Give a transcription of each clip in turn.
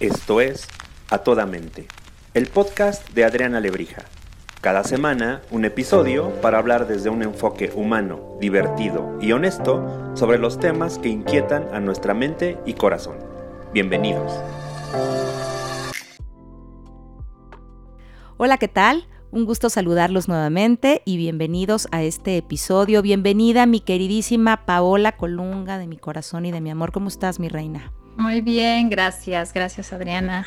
Esto es A Toda Mente, el podcast de Adriana Lebrija. Cada semana, un episodio para hablar desde un enfoque humano, divertido y honesto sobre los temas que inquietan a nuestra mente y corazón. Bienvenidos. Hola, ¿qué tal? Un gusto saludarlos nuevamente y bienvenidos a este episodio. Bienvenida mi queridísima Paola Colunga de mi corazón y de mi amor. ¿Cómo estás, mi reina? Muy bien, gracias, gracias Adriana.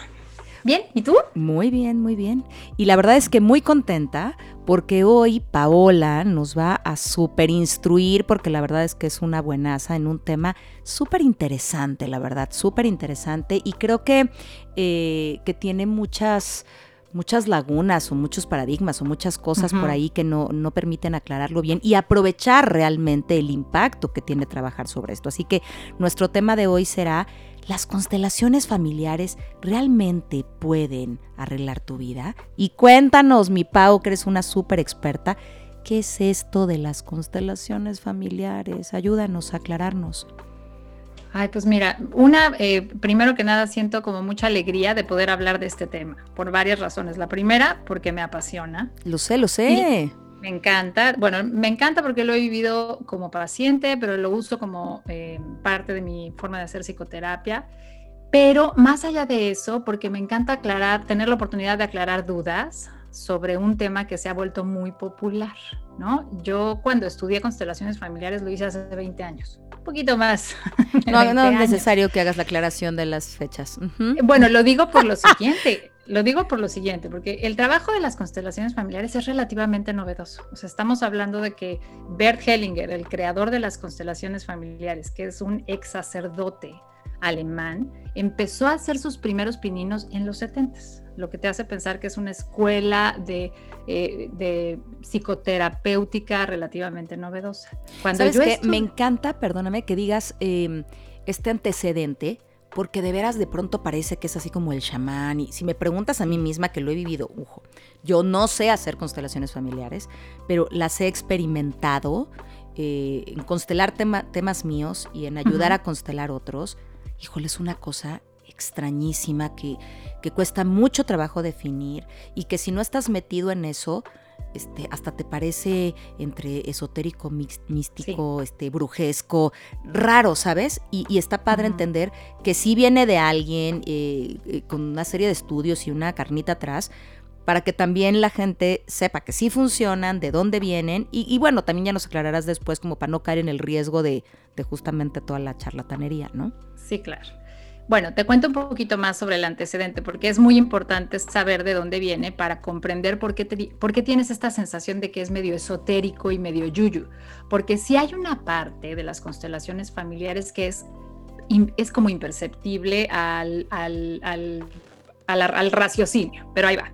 Bien, ¿y tú? Muy bien, muy bien. Y la verdad es que muy contenta porque hoy Paola nos va a súper instruir porque la verdad es que es una buenaza en un tema súper interesante, la verdad, súper interesante y creo que, eh, que tiene muchas muchas lagunas o muchos paradigmas o muchas cosas por ahí que no, no permiten aclararlo bien y aprovechar realmente el impacto que tiene trabajar sobre esto. Así que nuestro tema de hoy será ¿Las constelaciones familiares realmente pueden arreglar tu vida? Y cuéntanos, mi Pau, que eres una súper experta, ¿qué es esto de las constelaciones familiares? Ayúdanos a aclararnos. Ay, pues mira, una, eh, primero que nada siento como mucha alegría de poder hablar de este tema, por varias razones. La primera, porque me apasiona. Lo sé, lo sé. Me encanta, bueno, me encanta porque lo he vivido como paciente, pero lo uso como eh, parte de mi forma de hacer psicoterapia. Pero más allá de eso, porque me encanta aclarar, tener la oportunidad de aclarar dudas sobre un tema que se ha vuelto muy popular, ¿no? Yo cuando estudié constelaciones familiares lo hice hace 20 años, un poquito más. No, no es necesario que hagas la aclaración de las fechas. Bueno, lo digo por lo siguiente. Lo digo por lo siguiente, porque el trabajo de las constelaciones familiares es relativamente novedoso. O sea, estamos hablando de que Bert Hellinger, el creador de las constelaciones familiares, que es un ex sacerdote alemán, empezó a hacer sus primeros pininos en los 70 lo que te hace pensar que es una escuela de, eh, psicoterapéutica relativamente novedosa. Cuando ¿Sabes yo Me encanta, perdóname, que digas em, este antecedente, porque de veras de pronto parece que es así como el chamán. Y si me preguntas a mí misma, que lo he vivido, ujo, yo no sé hacer constelaciones familiares, pero las he experimentado eh, en constelar temas míos y en ayudar a constelar otros. Híjole, es una cosa extrañísima que, que cuesta mucho trabajo definir y que si no estás metido en eso, este, hasta te parece entre esotérico, místico, este, brujesco, raro, ¿sabes? Y, está padre entender que sí viene de alguien eh, eh, con una serie de estudios y una carnita atrás, para que también la gente sepa que sí funcionan, de dónde vienen, y, bueno, también ya nos aclararás después como para no caer en el riesgo de, de justamente toda la charlatanería, ¿no? Sí, claro. Bueno, te cuento un poquito más sobre el antecedente, porque es muy importante saber de dónde viene para comprender por qué, tienes esta sensación de que es medio esotérico y medio yuyu. Porque si hay una parte de las constelaciones familiares que es, es como imperceptible al, al, al, raciocinio, pero ahí va.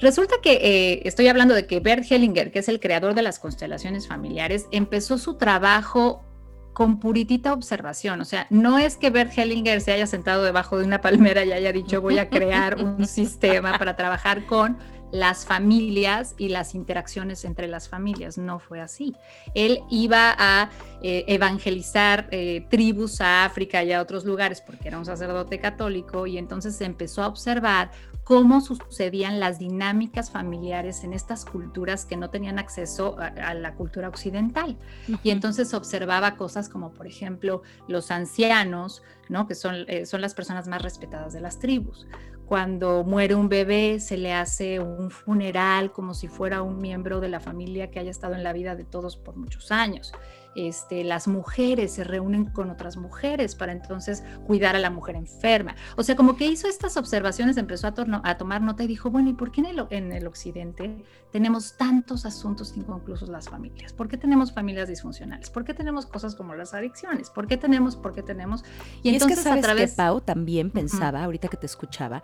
Resulta que eh, estoy hablando de que Bert Hellinger, que es el creador de las constelaciones familiares, empezó su trabajo con puritita observación. O sea, no es que Bert Hellinger se haya sentado debajo de una palmera y haya dicho voy a crear un sistema para trabajar con las familias y las interacciones entre las familias. No fue así. Él iba a eh, evangelizar eh, tribus a África y a otros lugares porque era un sacerdote católico y entonces empezó a observar cómo sucedían las dinámicas familiares en estas culturas que no tenían acceso a, la cultura occidental. Y entonces observaba cosas como, por ejemplo, los ancianos, ¿no? que son, eh, son las personas más respetadas de las tribus cuando muere un bebé se le hace un funeral como si fuera un miembro de la familia que haya estado en la vida de todos por muchos años. Este, las mujeres se reúnen con otras mujeres para entonces cuidar a la mujer enferma. O sea, como que hizo estas observaciones, empezó a, a tomar nota y dijo, bueno, ¿y por qué en el, en el, occidente tenemos tantos asuntos inconclusos las familias? ¿Por qué tenemos familias disfuncionales? ¿Por qué tenemos cosas como las adicciones? ¿Por qué tenemos? ¿Por qué tenemos? Y, entonces es que sabes a través... que Pau también pensaba, ahorita que te escuchaba,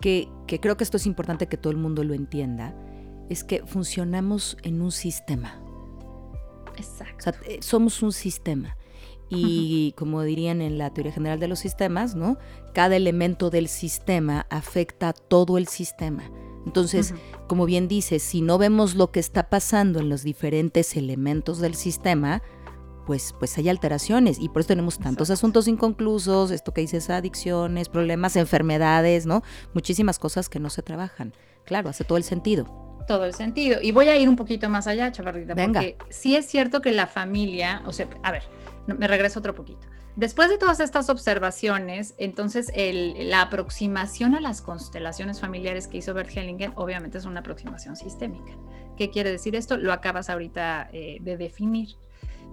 que, que creo que esto es importante que todo el mundo lo entienda, es que funcionamos en un sistema. Exacto. Eh, somos un sistema. Y como dirían en la teoría general de los sistemas, ¿no? Cada elemento del sistema afecta a todo el sistema. Entonces, como bien dices, si no vemos lo que está pasando en los diferentes elementos del sistema, pues, pues hay alteraciones y por eso tenemos tantos asuntos inconclusos, esto que dices, adicciones, problemas, enfermedades, ¿no? Muchísimas cosas que no se trabajan. Claro, hace todo el sentido todo el sentido. Y voy a ir un poquito más allá, chavarrita, porque sí es cierto que la familia, o sea, a ver, me regreso otro poquito. Después de todas estas observaciones, entonces la aproximación a las constelaciones familiares que hizo Bert Hellinger obviamente es una aproximación sistémica. ¿Qué quiere decir esto? Lo acabas ahorita eh, de definir.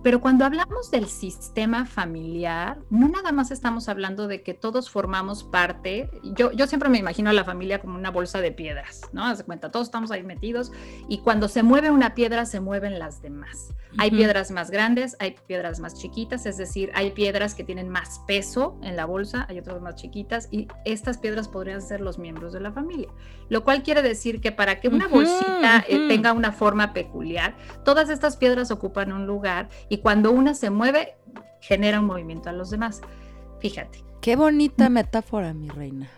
Pero cuando hablamos del sistema familiar, no nada más estamos hablando de que todos formamos parte. Yo, yo siempre me imagino a la familia como una bolsa de piedras, ¿no? Haz cuenta, todos estamos ahí metidos y cuando se mueve una piedra, se mueven las demás. Hay piedras más grandes, hay piedras más chiquitas, es decir, hay piedras que tienen más peso en la bolsa, hay otras más chiquitas y estas piedras podrían ser los miembros de la familia. Lo cual quiere decir que para que una bolsita eh, tenga una forma peculiar, todas estas piedras ocupan un lugar y cuando una se mueve, genera un movimiento a los demás. Fíjate. Qué bonita metáfora, mi reina.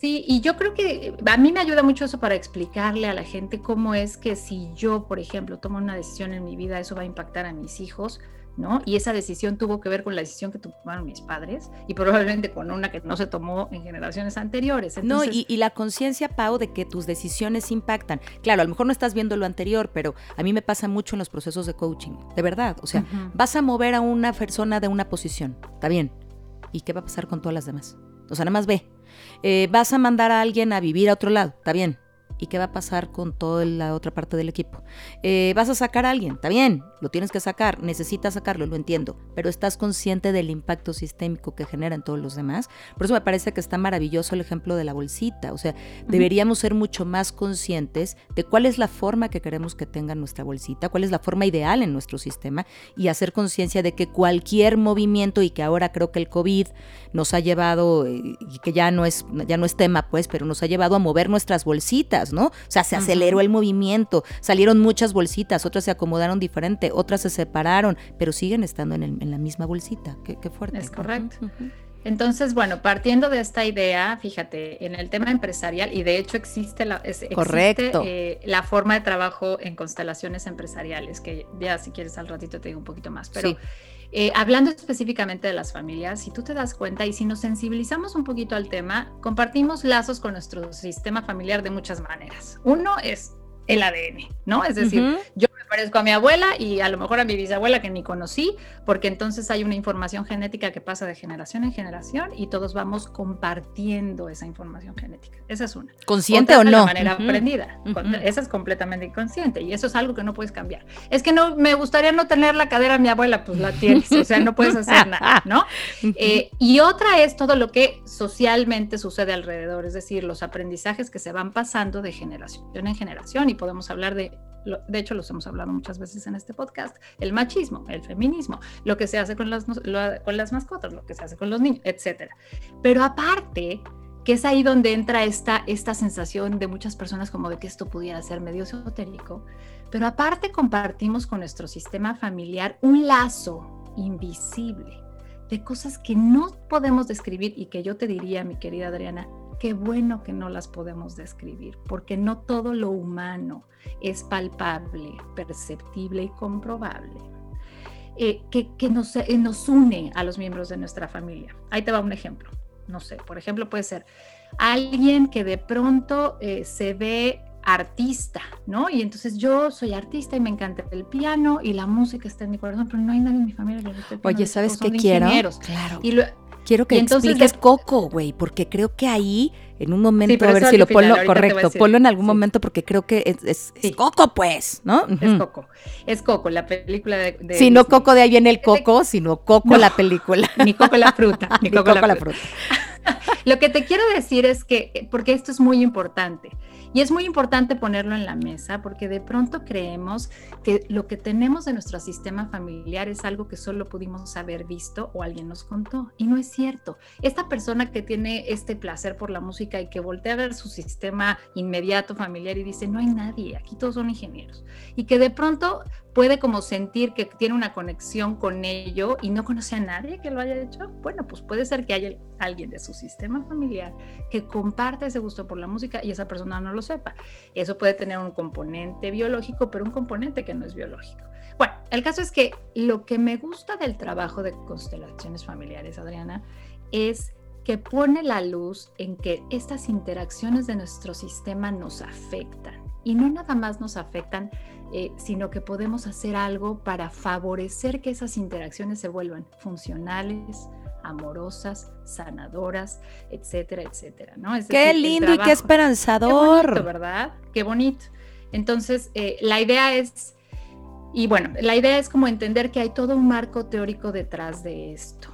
Sí, y yo creo que a mí me ayuda mucho eso para explicarle a la gente cómo es que si yo, por ejemplo, tomo una decisión en mi vida, eso va a impactar a mis hijos, ¿no? Y esa decisión tuvo que ver con la decisión que tomaron mis padres y probablemente con una que no se tomó en generaciones anteriores. no, y, la conciencia, Pau, de que tus decisiones impactan. Claro, a lo mejor no estás viendo lo anterior, pero a mí me pasa mucho en los procesos de coaching, de verdad. O sea, vas a mover a una persona de una posición, está bien. ¿Y qué va a pasar con todas las demás? O sea, nada más ve. Eh, vas a mandar a alguien a vivir a otro lado, está bien. ¿Y qué va a pasar con toda la otra parte del equipo? Eh, vas a sacar a alguien, está bien, lo tienes que sacar, necesitas sacarlo, lo entiendo, pero estás consciente del impacto sistémico que genera en todos los demás. Por eso me parece que está maravilloso el ejemplo de la bolsita, o sea, deberíamos ser mucho más conscientes de cuál es la forma que queremos que tenga nuestra bolsita, cuál es la forma ideal en nuestro sistema y hacer conciencia de que cualquier movimiento y que ahora creo que el COVID nos ha llevado, eh, y que ya no es, ya no es tema pues, pero nos ha llevado a mover nuestras bolsitas ¿no? O sea, se aceleró el movimiento, salieron muchas bolsitas, otras se acomodaron diferente, otras se separaron, pero siguen estando en, la misma bolsita. Qué, fuerte. Es correcto. Entonces, bueno, partiendo de esta idea, fíjate, en el tema empresarial, y de hecho existe la, eh, la forma de trabajo en constelaciones empresariales, que ya si quieres al ratito te digo un poquito más, pero eh, hablando específicamente de las familias, si tú te das cuenta y si nos sensibilizamos un poquito al tema, compartimos lazos con nuestro sistema familiar de muchas maneras. Uno es el ADN, ¿no? Es decir, yo parezco a mi abuela y a lo mejor a mi bisabuela que ni conocí, porque entonces hay una información genética que pasa de generación en generación y todos vamos compartiendo esa información genética. Esa es una. ¿Consciente o no? De manera aprendida. Esa es completamente inconsciente y eso es algo que no puedes cambiar. Es que no, me gustaría no tener la cadera a mi abuela, pues la tienes, o sea, no puedes hacer nada, ¿no? Eh, y otra es todo lo que socialmente sucede alrededor, es decir, los aprendizajes que se van pasando de generación en generación y podemos hablar de, de hecho los hemos hablado muchas veces en este podcast, el machismo, el feminismo, lo que se hace con las, con las mascotas, lo que se hace con los niños, etc. Pero aparte, que es ahí donde entra esta, esta sensación de muchas personas como de que esto pudiera ser medio esotérico, pero aparte compartimos con nuestro sistema familiar un lazo invisible de cosas que no podemos describir y que yo te diría, mi querida Adriana, qué bueno que no las podemos describir, porque no todo lo humano es palpable, perceptible y comprobable. Eh, que, nos, eh, nos une a los miembros de nuestra familia. Ahí te va un ejemplo. No sé, por ejemplo, puede ser alguien que de pronto eh, se ve artista, ¿no? Y entonces yo soy artista y me encanta el piano y la música está en mi corazón, pero no hay nadie en mi familia que le guste el piano. Oye, ¿sabes qué quiero? Claro. Y Quiero que expliques Coco, güey, porque creo que ahí en un momento, a ver si lo ponlo correcto, ponlo en algún momento porque creo que es, Coco, pues, ¿no? Es Coco, es Coco, la película de... sí, no Coco de ahí viene el Coco, sino Coco la película. Ni Coco la fruta, ni, Coco, la, fruta. lo que te quiero decir es que, porque esto es muy importante, y es muy importante ponerlo en la mesa porque de pronto creemos que lo que tenemos de nuestro sistema familiar es algo que solo pudimos haber visto o alguien nos contó. Y no es cierto. Esta persona que tiene este placer por la música y que voltea a ver su sistema inmediato familiar y dice, no hay nadie, aquí todos son ingenieros. Y que de pronto puede como sentir que tiene una conexión con ello y no conoce a nadie que lo haya hecho, bueno, pues puede ser que haya alguien de su sistema familiar que comparte ese gusto por la música y esa persona no lo sepa. Eso puede tener un componente biológico, pero un componente que no es biológico. Bueno, el caso es que lo que me gusta del trabajo de constelaciones familiares, Adriana, es que pone la luz en que estas interacciones de nuestro sistema nos afectan y no nada más nos afectan eh, sino que podemos hacer algo para favorecer que esas interacciones se vuelvan funcionales, amorosas, sanadoras, etcétera, etcétera. ¿no? qué lindo y qué esperanzador. Qué bonito, ¿verdad? Qué bonito. Entonces, eh, la idea es, y bueno, la idea es como entender que hay todo un marco teórico detrás de esto.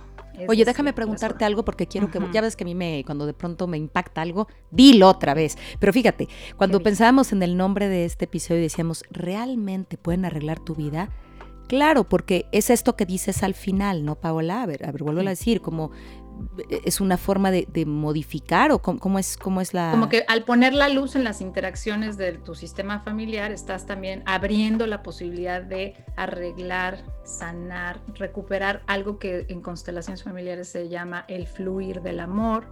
Oye, déjame preguntarte algo porque quiero que, ya ves que a mí me, cuando de pronto me impacta algo, dilo otra vez. Pero fíjate, cuando pensábamos en el nombre de este episodio y decíamos, ¿realmente pueden arreglar tu vida? Claro, porque es esto que dices al final, ¿no, Paola? A ver, a ver, vuelvo a decir, como es una forma de, modificar o cómo, es, cómo es la... Como que al poner la luz en las interacciones de tu sistema familiar, estás también abriendo la posibilidad de arreglar, sanar, recuperar algo que en constelaciones familiares se llama el fluir del amor,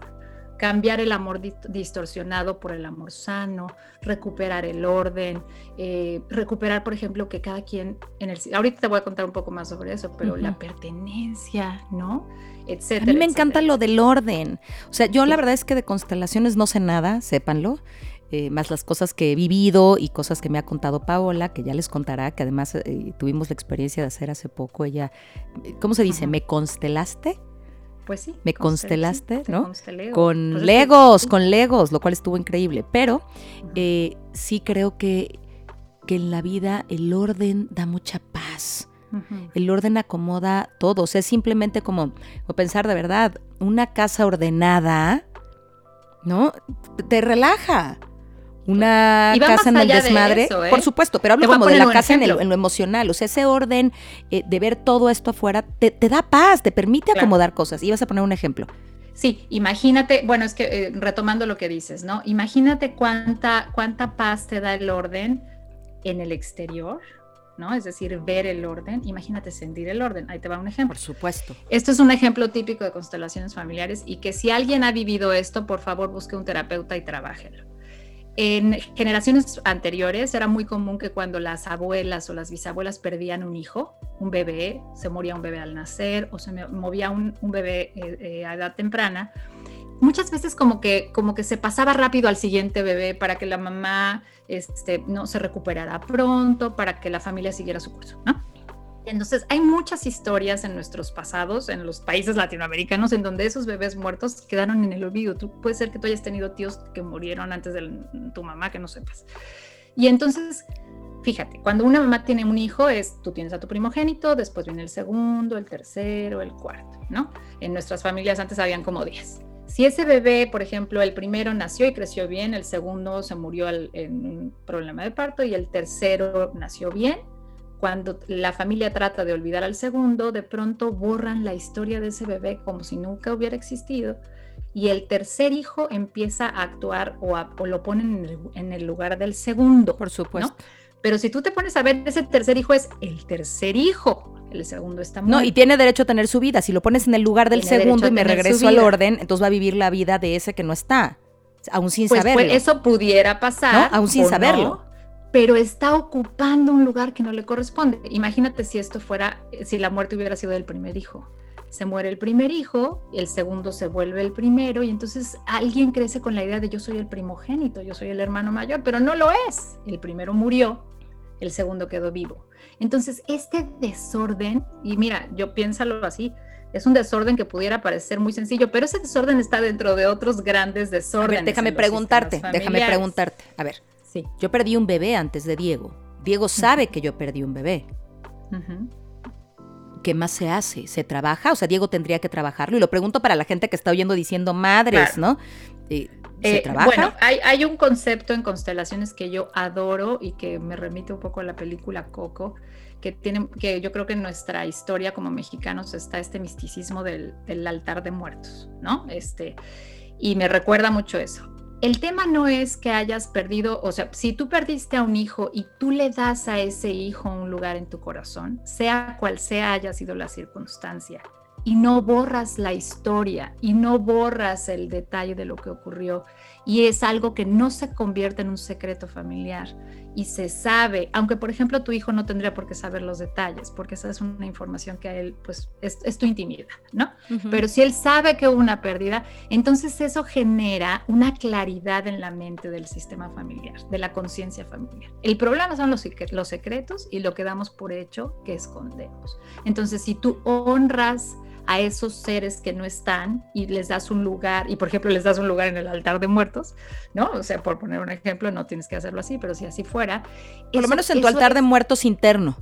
cambiar el amor distorsionado por el amor sano, recuperar el orden, eh, recuperar, por ejemplo, que cada quien en el... Ahorita te voy a contar un poco más sobre eso, pero la pertenencia, ¿no? Etcétera. A mí me encanta lo del orden. O sea, yo la verdad es que de constelaciones no sé nada, sépanlo. Eh, más las cosas que he vivido y cosas que me ha contado Paola, que ya les contará, que además eh, tuvimos la experiencia de hacer hace poco. Ella, ¿cómo se dice? ¿Me constelaste? Pues sí. Me constelaste, ¿no? Con pues Legos, con Legos, lo cual estuvo increíble. Pero eh, sí creo que, que en la vida el orden da mucha paz. El orden acomoda todo. O sea, es simplemente como, como pensar de verdad, una casa ordenada, ¿no? Te relaja una casa en el desmadre, ¿eh? por supuesto, pero hablo como de la casa en, lo emocional, o sea, ese orden eh, de ver todo esto afuera te, da paz, te permite acomodar cosas. Y vas a poner un ejemplo. Sí, imagínate, bueno, es que eh, retomando lo que dices, ¿no? Imagínate cuánta, cuánta paz te da el orden en el exterior, ¿no? Es decir, ver el orden, imagínate sentir el orden. Ahí te va un ejemplo. Por supuesto. Esto es un ejemplo típico de constelaciones familiares y que si alguien ha vivido esto, por favor busque un terapeuta y trabájelo. En generaciones anteriores era muy común que cuando las abuelas o las bisabuelas perdían un hijo, un bebé, se moría un bebé al nacer o se movía un, bebé eh, eh, a edad temprana, muchas veces como que, como que se pasaba rápido al siguiente bebé para que la mamá este, no se recuperara pronto, para que la familia siguiera su curso, ¿no? Entonces, hay muchas historias en nuestros pasados, en los países latinoamericanos, en donde esos bebés muertos quedaron en el olvido. Tú, puede ser que tú hayas tenido tíos que murieron antes de tu mamá, que no sepas. Y entonces, fíjate, cuando una mamá tiene un hijo, es tú tienes a tu primogénito, después viene el segundo, el tercero, el cuarto, ¿no? En nuestras familias antes habían como 10. Si ese bebé, por ejemplo, el primero nació y creció bien, el segundo se murió en un problema de parto y el tercero nació bien, cuando la familia trata de olvidar al segundo, de pronto borran la historia de ese bebé como si nunca hubiera existido y el tercer hijo empieza a actuar o, lo ponen en el, lugar del segundo. Por supuesto. Pero si tú te pones a ver, ese tercer hijo es el tercer hijo. El segundo está muerto. No, y tiene derecho a tener su vida. Si lo pones en el lugar del segundo y me regreso al orden, entonces va a vivir la vida de ese que no está. Aún sin pues, pues saberlo. Pues eso pudiera pasar. Aún sin saberlo pero está ocupando un lugar que no le corresponde. Imagínate si esto fuera, si la muerte hubiera sido del primer hijo. Se muere el primer hijo, el segundo se vuelve el primero y entonces alguien crece con la idea de yo soy el primogénito, yo soy el hermano mayor, pero no lo es. El primero murió, el segundo quedó vivo. Entonces, este desorden, y mira, yo piénsalo así, Es un desorden que pudiera parecer muy sencillo, pero ese desorden está dentro de otros grandes desórdenes. déjame preguntarte, déjame preguntarte. A ver, sí. yo perdí un bebé antes de Diego. Diego sabe que yo perdí un bebé. ¿Qué más se hace? ¿Se trabaja? O sea, Diego tendría que trabajarlo. Y lo pregunto para la gente que está oyendo diciendo madres, ¿no? ¿Se eh, trabaja? Bueno, hay, hay, un concepto en constelaciones que yo adoro y que me remite un poco a la película Coco, que, tiene, que yo creo que en nuestra historia como mexicanos está este misticismo del, del altar de muertos, ¿no? Este, y me recuerda mucho eso. El tema no es que hayas perdido, o sea, si tú perdiste a un hijo y tú le das a ese hijo un lugar en tu corazón, sea cual sea haya sido la circunstancia, y no borras la historia y no borras el detalle de lo que ocurrió y es algo que no se convierte en un secreto familiar y se sabe, aunque por ejemplo tu hijo no tendría por qué saber los detalles, porque esa es una información que a él pues es, tu intimidad, ¿no? Pero si él sabe que hubo una pérdida, entonces eso genera una claridad en la mente del sistema familiar, de la conciencia familiar. El problema son los, los secretos y lo que damos por hecho que escondemos. Entonces si tú honras a esos seres que no están y les das un lugar, y por ejemplo les das un lugar en el altar de muertos, ¿no? O sea, por poner un ejemplo, no tienes que hacerlo así, pero si así fuera. Por lo menos en tu altar de muertos interno.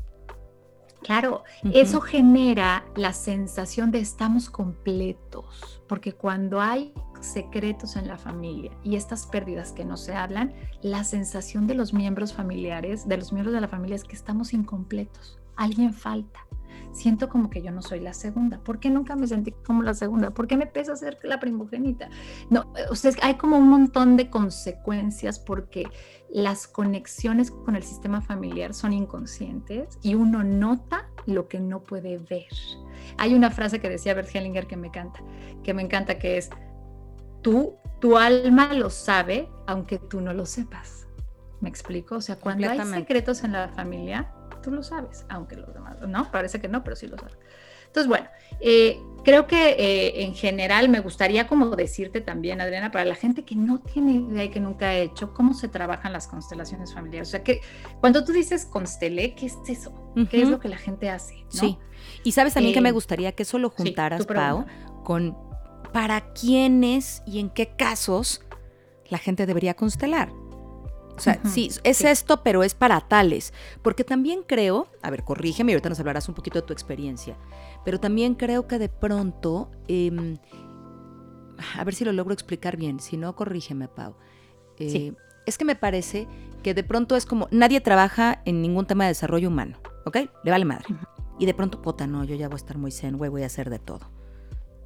Claro, eso genera la sensación de estamos completos, porque cuando hay secretos en la familia y estas pérdidas que no se hablan, la sensación de los miembros familiares, de los miembros de la familia es que estamos incompletos, alguien falta siento como que yo no soy la segunda. ¿Por qué nunca me sentí como la segunda? ¿Por qué me pesa ser la primogénita? No, o sea, hay como un montón de consecuencias porque las conexiones con el sistema familiar son inconscientes y uno nota lo que no puede ver. Hay una frase que decía Bert Hellinger que me encanta, que me encanta, que es, tú, tu alma lo sabe aunque tú no lo sepas. ¿Me explico? O sea, cuando hay secretos en la familia, tú lo sabes, aunque los demás, no, parece que no, pero sí lo sabes. Entonces, bueno, eh, creo que eh, en general me gustaría como decirte también, Adriana, para la gente que no tiene idea y que nunca ha hecho, cómo se trabajan las constelaciones familiares. O sea, que cuando tú dices constelé, ¿qué es eso? ¿Qué es lo que la gente hace? Sí. Y sabes también que me eh, gustaría que eso lo juntaras, Pau, con para quiénes y en qué casos la gente debería constelar. O sea, sí, es esto, pero es para tales. Porque también creo, a ver, corrígeme y ahorita nos hablarás un poquito de tu experiencia, pero también creo que de pronto, em, a ver si lo logro explicar bien, si no, corrígeme, Pau. Eh, es que me parece que de pronto es como, nadie trabaja en ningún tema de desarrollo humano, ¿ok? Le vale madre. Y de pronto, puta, no, yo ya voy a estar muy zen, güey, voy a hacer de todo.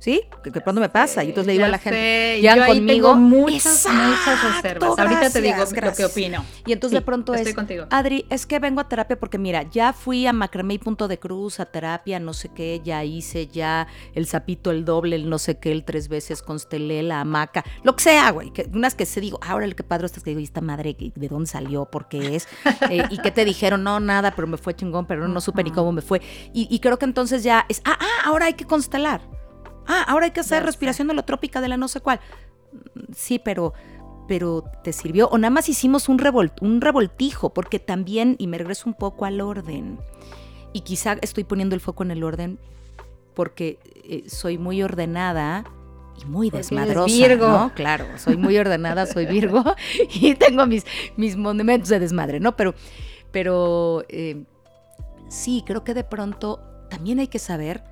¿Sí? Que de pronto me pasa. y entonces le digo a la gente, ya yo conmigo. muchas, muchas reservas. Ahorita te digo lo que opino. Y entonces de pronto es, contigo. Adri, es que vengo a terapia porque mira, ya fui a Macramé y Punto de Cruz, a terapia, no sé qué, ya hice ya el sapito, el doble, el no sé qué, el tres veces, constelé la hamaca, lo que sea, güey. Que, unas que se digo, ahora el que padre estás que digo, ¿y esta madre de dónde salió? ¿Por qué es? Eh, y que te dijeron, no, nada, pero me fue chingón, pero no, supe ni cómo me fue. Y, y creo que entonces ya es, ah, ah, ahora hay que constelar. Ah, ahora hay que hacer respiración holotrópica de la no sé cuál. Sí, pero, pero te sirvió. O nada más hicimos un, un revoltijo, porque también, y me regreso un poco al orden, y quizá estoy poniendo el foco en el orden porque eh, soy muy ordenada y muy desmadrosa, Virgo. ¿no? Claro, soy muy ordenada, soy Virgo y tengo mis, mis monumentos de desmadre, ¿no? Pero, pero eh, sí, creo que de pronto también hay que saber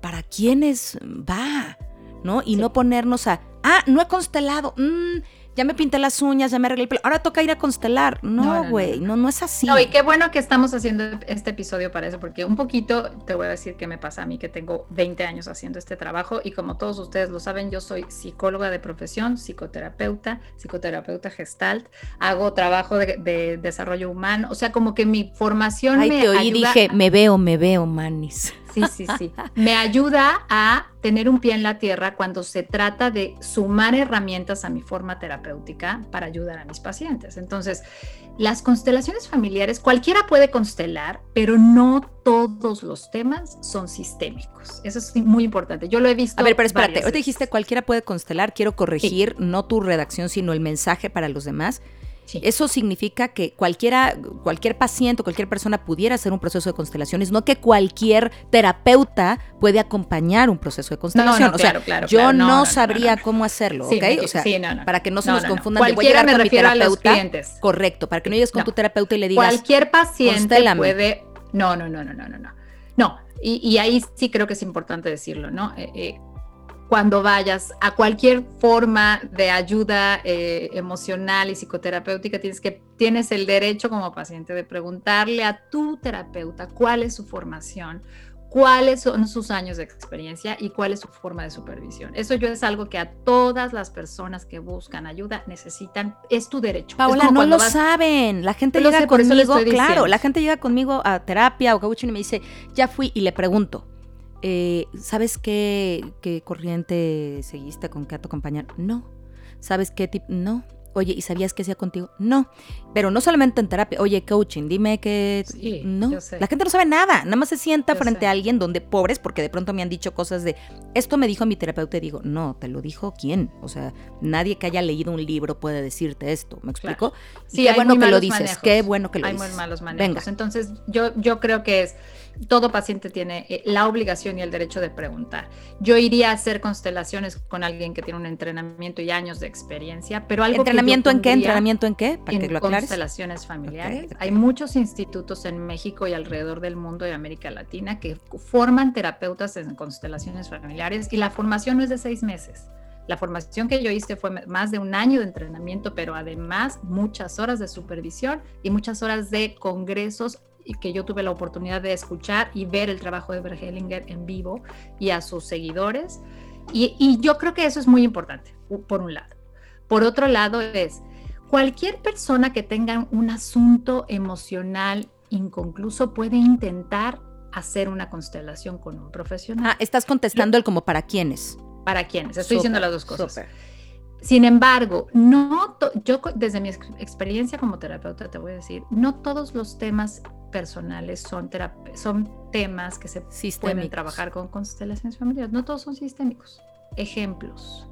para quiénes va, ¿no? Y no ponernos a, ah, no he constelado, mmm, ya me pinté las uñas, ya me arreglé el pelo, ahora toca ir a constelar. No, güey, no, no, es así. No, y qué bueno que estamos haciendo este episodio para eso, porque un poquito te voy a decir qué me pasa a mí, que tengo 20 años haciendo este trabajo y como todos ustedes lo saben, yo soy psicóloga de profesión, psicoterapeuta, psicoterapeuta gestalt, hago trabajo de, desarrollo humano, o sea, como que mi formación me te oí, dije, me veo, me veo, manis. Sí, sí, sí. Me ayuda a tener un pie en la tierra cuando se trata de sumar herramientas a mi forma terapéutica para ayudar a mis pacientes. Entonces, las constelaciones familiares, cualquiera puede constelar, pero no todos los temas son sistémicos. Eso es muy importante. Yo lo he visto. A ver, pero espérate, hoy te dijiste cualquiera puede constelar. Quiero corregir no tu redacción, sino el mensaje para los demás. Eso significa que cualquiera, cualquier paciente o cualquier persona pudiera hacer un proceso de constelaciones, no que cualquier terapeuta puede acompañar un proceso de constelación. o sea, yo no, sabría cómo hacerlo, ¿ok? o sea, para que no se nos confundan. Cualquiera me refiero a los clientes. Correcto, para que no llegues con tu terapeuta y le digas. Cualquier paciente puede. No, no, no, no, no, no, no. No, y, ahí sí creo que es importante decirlo, ¿no? Eh, eh, cuando vayas a cualquier forma de ayuda eh, emocional y psicoterapéutica, tienes, que, tienes el derecho como paciente de preguntarle a tu terapeuta cuál es su formación, cuáles son sus años de experiencia y cuál es su forma de supervisión. Eso yo es algo que a todas las personas que buscan ayuda necesitan, es tu derecho. Paola, no lo saben. La gente llega conmigo, claro, la gente llega conmigo a terapia o coaching y me dice, ya fui y le pregunto, eh, ¿sabes qué, qué, corriente seguiste con qué te acompañar? No. ¿Sabes qué tipo? No. Oye, ¿y sabías que hacía contigo? No. Pero no solamente en terapia. Oye, coaching, dime que... no. La gente no sabe nada. Nada más se sienta frente a alguien donde pobres, porque de pronto me han dicho cosas de, esto me dijo mi terapeuta y digo, no, te lo dijo quién. O sea, nadie que haya leído un libro puede decirte esto. ¿Me explico? Sí, qué bueno que lo dices. Qué bueno que lo dices. Hay muy malos manejos. Venga. Entonces, yo, yo creo que es todo paciente tiene eh, la obligación y el derecho de preguntar. Yo iría a hacer constelaciones con alguien que tiene un entrenamiento y años de experiencia, pero algo ¿Entrenamiento en qué? ¿Entrenamiento en qué? Para en que lo constelaciones familiares. Hay muchos institutos en México y alrededor del mundo y América Latina que forman terapeutas en constelaciones familiares y la formación no es de seis meses. La formación que yo hice fue más de un año de entrenamiento, pero además muchas horas de supervisión y muchas horas de congresos y que yo tuve la oportunidad de escuchar y ver el trabajo de Bergelinger en vivo y a sus seguidores. Y, y yo creo que eso es muy importante, por un lado. Por otro lado es, cualquier persona que tenga un asunto emocional inconcluso puede intentar hacer una constelación con un profesional. Ah, estás contestando el como para quiénes. Para quiénes, estoy diciendo las dos cosas. Sin embargo, no yo desde mi experiencia como terapeuta te voy a decir, no todos los temas personales son, son temas que se pueden trabajar con constelaciones familiares, no todos son sistémicos. Ejemplos.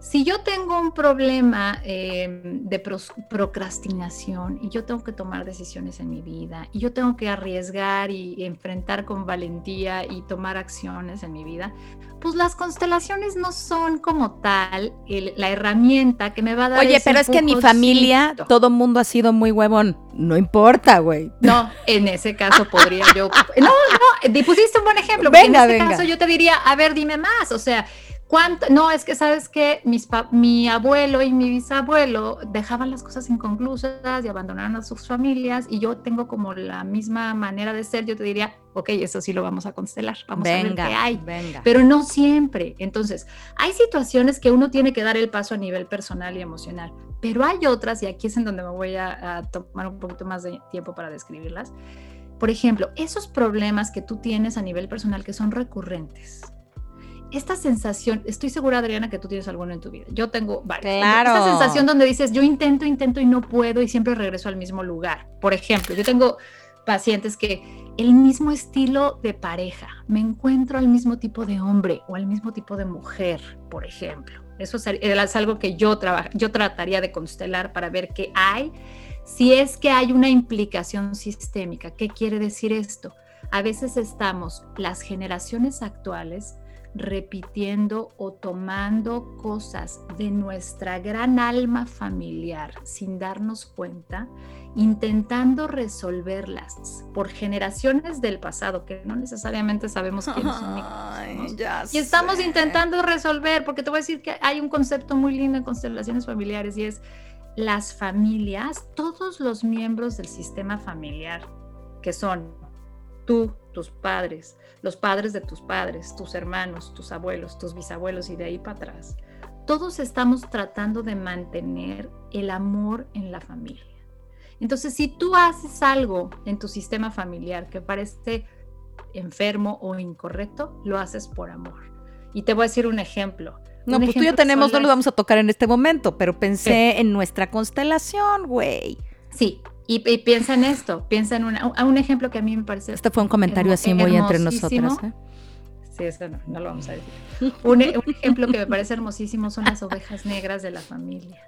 Si yo tengo un problema em, de procrastinación y yo tengo que tomar decisiones en mi vida y yo tengo que arriesgar y enfrentar con valentía y tomar acciones en mi vida, pues las constelaciones no son como tal la herramienta que me va a dar. Oye, pero es que en mi familia todo mundo ha sido muy huevón. No importa, güey. No, en ese caso podría yo. No, no, pusiste un buen ejemplo. Venga, en ese caso yo te diría, a ver, dime más. O sea, ¿Cuánto? No, es que sabes que mi abuelo y mi bisabuelo dejaban las cosas inconclusas y abandonaron a sus familias y yo tengo como la misma manera de ser, yo te diría, ok, eso sí lo vamos a constelar, vamos a ver qué hay. Venga. Pero no siempre. Entonces, hay situaciones que uno tiene que dar el paso a nivel personal y emocional, pero hay otras, y aquí es en donde me voy a, a tomar un poquito más de tiempo para describirlas. Por ejemplo, esos problemas que tú tienes a nivel personal que son recurrentes esta sensación, estoy segura, Adriana, que tú tienes alguno en tu vida. Yo tengo varios. Claro. Esta sensación donde dices, yo intento, intento y no puedo y siempre regreso al mismo lugar. Por ejemplo, yo tengo pacientes que el mismo estilo de pareja, me encuentro al mismo tipo de hombre o al mismo tipo de mujer, por ejemplo. Eso es algo que yo, yo trataría de constelar para ver qué hay. Si es que hay una implicación sistémica, ¿qué quiere decir esto? A veces estamos, las generaciones actuales, repitiendo o tomando cosas de nuestra gran alma familiar sin darnos cuenta, intentando resolverlas por generaciones del pasado que no necesariamente sabemos quiénes son. y estamos intentando resolver, porque te voy a decir que hay un concepto muy lindo en constelaciones familiares y es las familias, todos los miembros del sistema familiar, que son tú, tus padres, los padres de tus padres, tus hermanos, tus abuelos, tus bisabuelos y de ahí para atrás. Todos estamos tratando de mantener el amor en la familia. Entonces, si tú haces algo en tu sistema familiar que parece enfermo o incorrecto, lo haces por amor. Y te voy a decir un ejemplo. No, pues tú ya tenemos, no lo vamos a tocar en este momento, pero pensé en nuestra constelación, güey. Sí, y, piensa en esto, piensa en un ejemplo que a mí me parece. Este fue un comentario así muy entre nosotras. ¿eh? Sí, eso no, no lo vamos a decir. Un, ejemplo que me parece hermosísimo son las ovejas negras de la familia.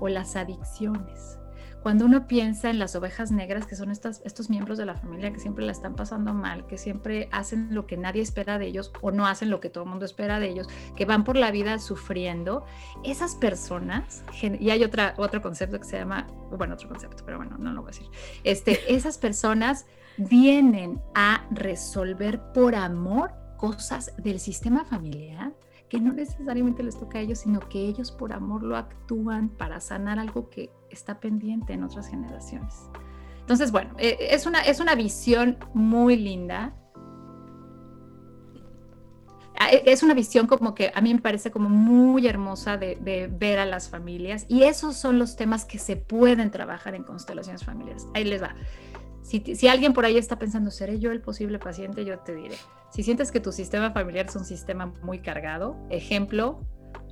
o las adicciones. Cuando uno piensa en las ovejas negras, que son estas, estos miembros de la familia que siempre la están pasando mal, que siempre hacen lo que nadie espera de ellos o no hacen lo que todo el mundo espera de ellos, que van por la vida sufriendo, esas personas, y hay otra, otro concepto que se llama, bueno, otro concepto, pero bueno, no lo voy a decir, este, esas personas vienen a resolver por amor cosas del sistema familiar que no necesariamente les toca a ellos, sino que ellos por amor lo actúan para sanar algo que está pendiente en otras generaciones. Entonces, bueno, eh, es una, es una visión muy linda. Ah, e, es una visión como que a mí me parece como muy hermosa de, de, ver a las familias y esos son los temas que se pueden trabajar en constelaciones familiares. Ahí les va. Si, alguien por ahí está pensando, ¿seré yo el posible paciente? Yo te diré, si sientes que tu sistema familiar es un sistema muy cargado, ejemplo,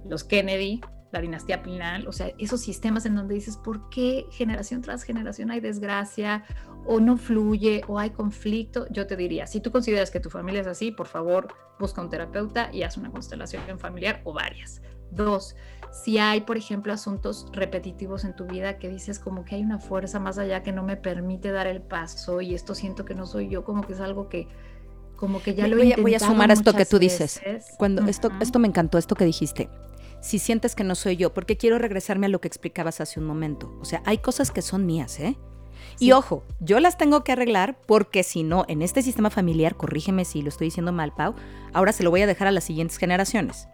los Kennedy, la dinastía Pinal, o sea, esos sistemas en donde dices, ¿por qué generación tras generación hay desgracia o no fluye o hay conflicto? Yo te diría, si tú consideras que tu familia es así, por favor, busca un terapeuta y haz una constelación familiar o varias. Dos, si hay, por ejemplo, asuntos repetitivos en tu vida que dices como que hay una fuerza más allá que no me permite dar el paso y esto siento que no soy yo, como que es algo que como que ya lo he voy, voy a sumar a esto que tú dices. Cuando esto esto me encantó esto que dijiste. Si sientes que no soy yo, porque quiero regresarme a lo que explicabas hace un momento. O sea, hay cosas que son mías, ¿eh? Y ojo, yo las tengo que arreglar porque si no, en este sistema familiar, corrígeme si lo estoy diciendo mal, Pau, ahora se lo voy a dejar a las siguientes generaciones.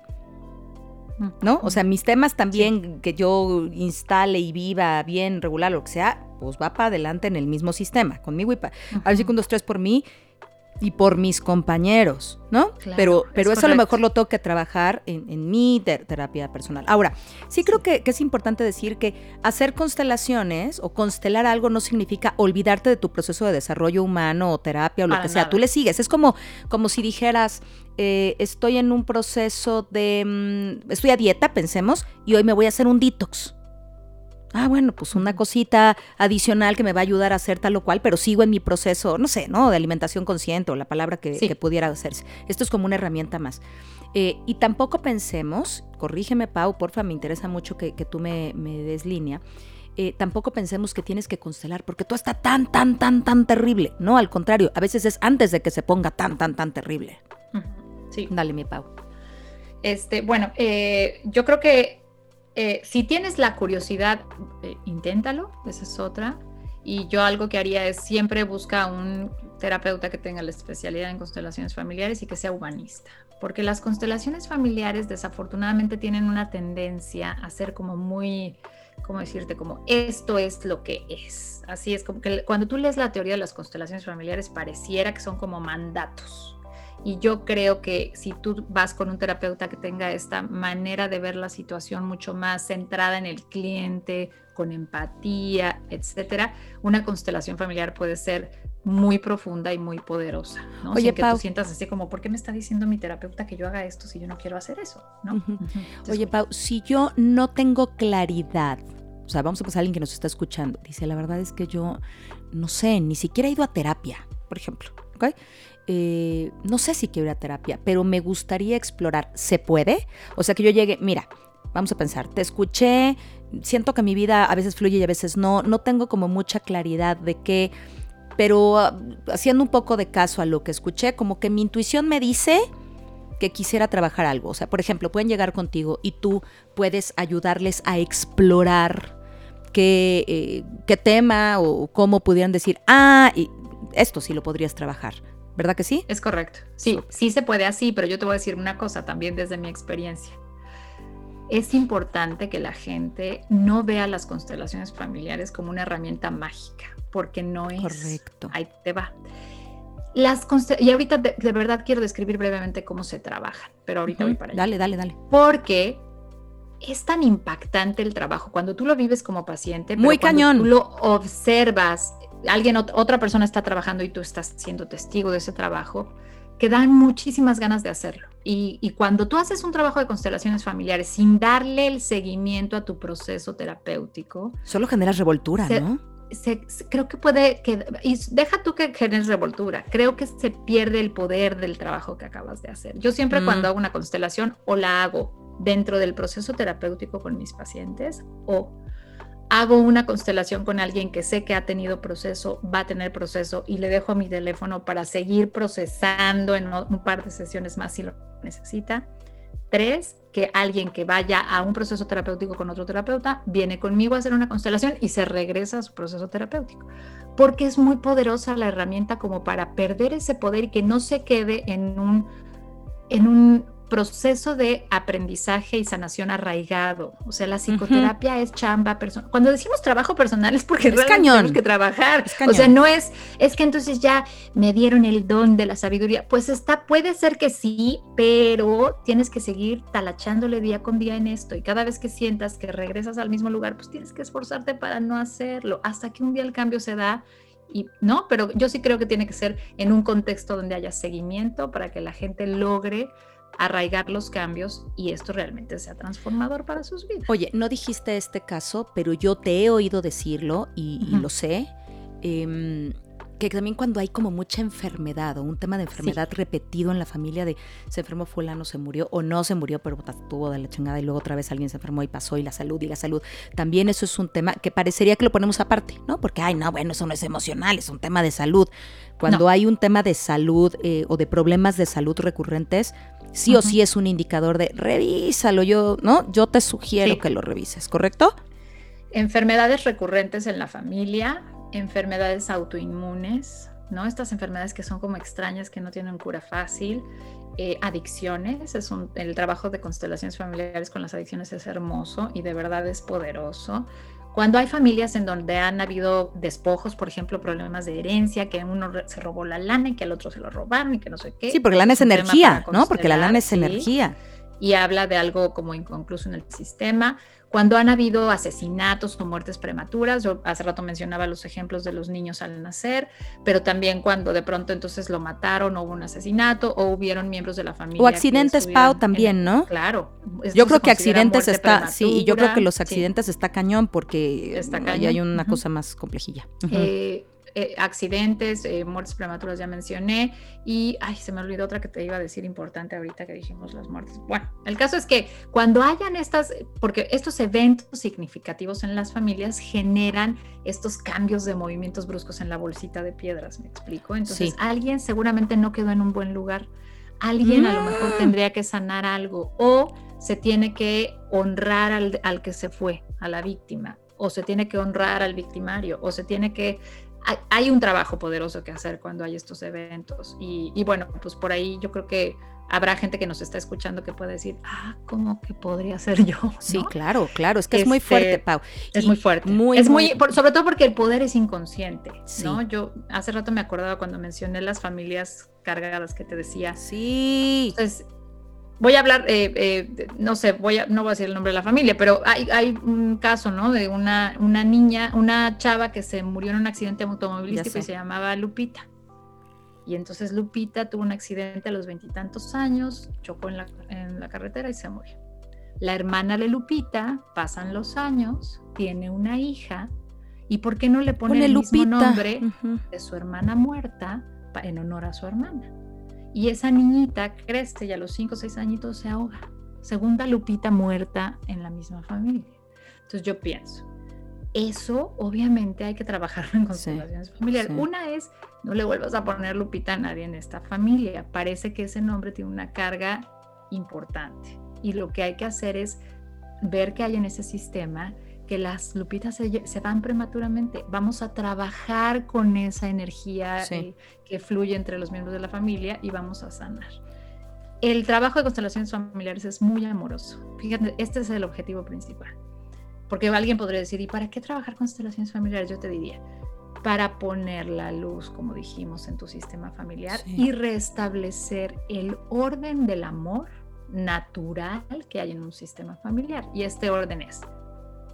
¿No? O sea, mis temas también que yo instale y viva bien, regular, lo que sea, pues va para adelante en el mismo sistema, conmigo y para... A ver si con dos, tres por mí y por mis compañeros, ¿no? pero pero eso a lo mejor lo tengo que trabajar en, mi terapia personal. Ahora, sí creo que, es importante decir que hacer constelaciones o constelar algo no significa olvidarte de tu proceso de desarrollo humano o terapia o lo que sea. Tú le sigues. Es como, como si dijeras, eh, estoy en un proceso de... Mm, estoy a dieta, pensemos, y hoy me voy a hacer un detox. Ah, bueno, pues una cosita adicional que me va a ayudar a hacer tal o cual, pero sigo en mi proceso, no sé, ¿no? De alimentación consciente o la palabra que, pudiera hacerse. Esto es como una herramienta más. Eh, y tampoco pensemos, corrígeme Pau, porfa, me interesa mucho que, tú me, des línea. Eh, tampoco pensemos que tienes que constelar porque todo está tan, tan, tan, tan terrible. No, al contrario, a veces es antes de que se ponga tan, tan, tan terrible. Sí. Dale, mi Pau. Este, bueno, eh, yo creo que eh, si tienes la curiosidad, eh, inténtalo, esa es otra. Y yo algo que haría es siempre busca un terapeuta que tenga la especialidad en constelaciones familiares y que sea humanista. Porque las constelaciones familiares desafortunadamente tienen una tendencia a ser como muy, ¿cómo decirte? Como esto es lo que es. Así es como que cuando tú lees la teoría de las constelaciones familiares pareciera que son como mandatos y yo creo que si tú vas con un terapeuta que tenga esta manera de ver la situación mucho más centrada en el cliente, con empatía, etcétera, una constelación familiar puede ser muy profunda y muy poderosa. ¿no? Oye, que tú sientas así como, ¿por qué me está diciendo mi terapeuta que yo haga esto si yo no quiero hacer eso? ¿no? Oye, Pau, si yo no tengo claridad, o sea, vamos a pasar a alguien que nos está escuchando, dice, la verdad es que yo no sé, ni siquiera he ido a terapia, por ejemplo, ¿ok? Eh, no sé si quiero ir a terapia, pero me gustaría explorar. ¿Se puede? O sea, que yo llegue, mira, vamos a pensar, te escuché, siento que mi vida a veces fluye y a veces no, no tengo como mucha claridad de qué, pero ah, haciendo un poco de caso a lo que escuché, como que mi intuición me dice que quisiera trabajar algo. O sea, por ejemplo, pueden llegar contigo y tú puedes ayudarles a explorar qué, eh, qué tema o cómo pudieran decir, ah, y esto sí lo podrías trabajar. ¿Verdad que sí? Es correcto. Sí, sí se puede así, pero yo te voy a decir una cosa también desde mi experiencia. Es importante que la gente no vea las constelaciones familiares como una herramienta mágica, porque no es. Correcto. Ahí te va. Las y ahorita de, verdad quiero describir brevemente cómo se trabajan, pero ahorita voy para allá. Dale, dale, dale. Porque es tan impactante el trabajo cuando tú lo vives como paciente. Muy cañón. Tú lo observas alguien, otra persona está trabajando y tú estás siendo testigo de ese trabajo, que dan muchísimas ganas de hacerlo. Y, cuando tú haces un trabajo de constelaciones familiares sin darle el seguimiento a tu proceso terapéutico. Solo generas revoltura, ¿no? creo que puede, que, y deja tú que generes revoltura, creo que se pierde el poder del trabajo que acabas de hacer. Yo siempre cuando mm. hago una constelación o la hago dentro del proceso terapéutico con mis pacientes o hago una constelación con alguien que sé que ha tenido proceso, va a tener proceso y le dejo mi teléfono para seguir procesando en un par de sesiones más si lo necesita. Tres, que alguien que vaya a un proceso terapéutico con otro terapeuta viene conmigo a hacer una constelación y se regresa a su proceso terapéutico. Porque es muy poderosa la herramienta como para perder ese poder y que no se quede en un, en un proceso de aprendizaje y sanación arraigado. O sea, la psicoterapia es chamba personal. Cuando decimos trabajo personal es porque realmente tenemos que trabajar. O sea, no es, es que entonces ya me dieron el don de la sabiduría. Pues está, puede ser que sí, pero tienes que seguir talachándole día con día en esto. Y cada vez que sientas que regresas al mismo lugar, pues tienes que esforzarte para no hacerlo. Hasta que un día el cambio se da y no, pero yo sí creo que tiene que ser en un contexto donde haya seguimiento para que la gente logre arraigar los cambios y esto realmente sea transformador para sus vidas. Oye, no dijiste este caso, pero yo te he oído decirlo y, lo sé. Em, que también cuando hay como mucha enfermedad o un tema de enfermedad repetido en la familia de se enfermó fulano, se murió o no se murió, pero tuvo de la chingada y luego otra vez alguien se enfermó y pasó y la salud y la salud. También eso es un tema que parecería que lo ponemos aparte, ¿no? Porque, ay, no, bueno, eso no es emocional, es un tema de salud. Cuando hay un tema de salud eh, o de problemas de salud recurrentes, sí o sí es un indicador de revísalo, yo, ¿no? Yo te sugiero que lo revises, ¿correcto? Enfermedades recurrentes en la familia, enfermedades autoinmunes, ¿no? Estas enfermedades que son como extrañas, que no tienen cura fácil, eh, adicciones, es el trabajo de constelaciones familiares con las adicciones es hermoso y de verdad es poderoso. Cuando hay familias en donde han habido despojos, por ejemplo, problemas de herencia, que uno se robó la lana y que al otro se lo robaron y que no sé qué. Sí, porque la lana es energía, ¿no? Porque la lana es energía. Y habla de algo como inconcluso en el sistema. Cuando han habido asesinatos o muertes prematuras, yo hace rato mencionaba los ejemplos de los niños al nacer, pero también cuando de pronto entonces lo mataron o hubo un asesinato o hubieron miembros de la familia. O accidentes, Pau, también, ¿no? Claro. Yo creo que accidentes está, sí, y yo creo que los accidentes está cañón porque está hay una cosa más complejilla. Eh, accidentes, eh, muertes prematuras ya mencioné y, ay, se me olvidó otra que te iba a decir importante ahorita que dijimos las muertes. Bueno, el caso es que cuando hayan estas, porque estos eventos significativos en las familias generan estos cambios de movimientos bruscos en la bolsita de piedras, ¿me explico? Entonces, alguien seguramente no quedó en un buen lugar, alguien a lo mejor mm. tendría que sanar algo o se tiene que honrar al, al que se fue, a la víctima, o se tiene que honrar al victimario, o se tiene que hay, un trabajo poderoso que hacer cuando hay estos eventos. Y, bueno, pues por ahí yo creo que habrá gente que nos está escuchando que puede decir, ah, ¿cómo que podría ser yo? Sí, claro, claro, es que es muy fuerte, este, Pau. Es muy fuerte. Muy, es muy, sobre todo porque el poder es inconsciente, ¿no? Yo hace rato me acordaba cuando mencioné las familias cargadas que te decía. Sí. Entonces, voy a hablar, eh, eh, no sé, voy a, no voy a decir el nombre de la familia, pero hay, hay un caso, ¿no? De una, una niña, una chava que se murió en un accidente automovilístico y se llamaba Lupita. Y entonces Lupita tuvo un accidente a los veintitantos años, chocó en la, en la carretera y se murió. La hermana de Lupita, pasan los años, tiene una hija, ¿y por qué no le pone, el mismo nombre de su hermana muerta en honor a su hermana? Y esa niñita crece y a los 5 o 6 añitos se ahoga. Segunda Lupita muerta en la misma familia. Entonces yo pienso, eso obviamente hay que trabajarlo en constelaciones familiares. Una es, no le vuelvas a poner Lupita a nadie en esta familia. Parece que ese nombre tiene una carga importante. Y lo que hay que hacer es ver qué hay en ese sistema que las lupitas se, van prematuramente. Vamos a trabajar con esa energía eh, que fluye entre los miembros de la familia y vamos a sanar. El trabajo de constelaciones familiares es muy amoroso. Fíjate, este es el objetivo principal. Porque alguien podría decir, ¿y para qué trabajar constelaciones familiares? Yo te diría, para poner la luz, como dijimos, en tu sistema familiar y restablecer el orden del amor natural que hay en un sistema familiar. Y este orden es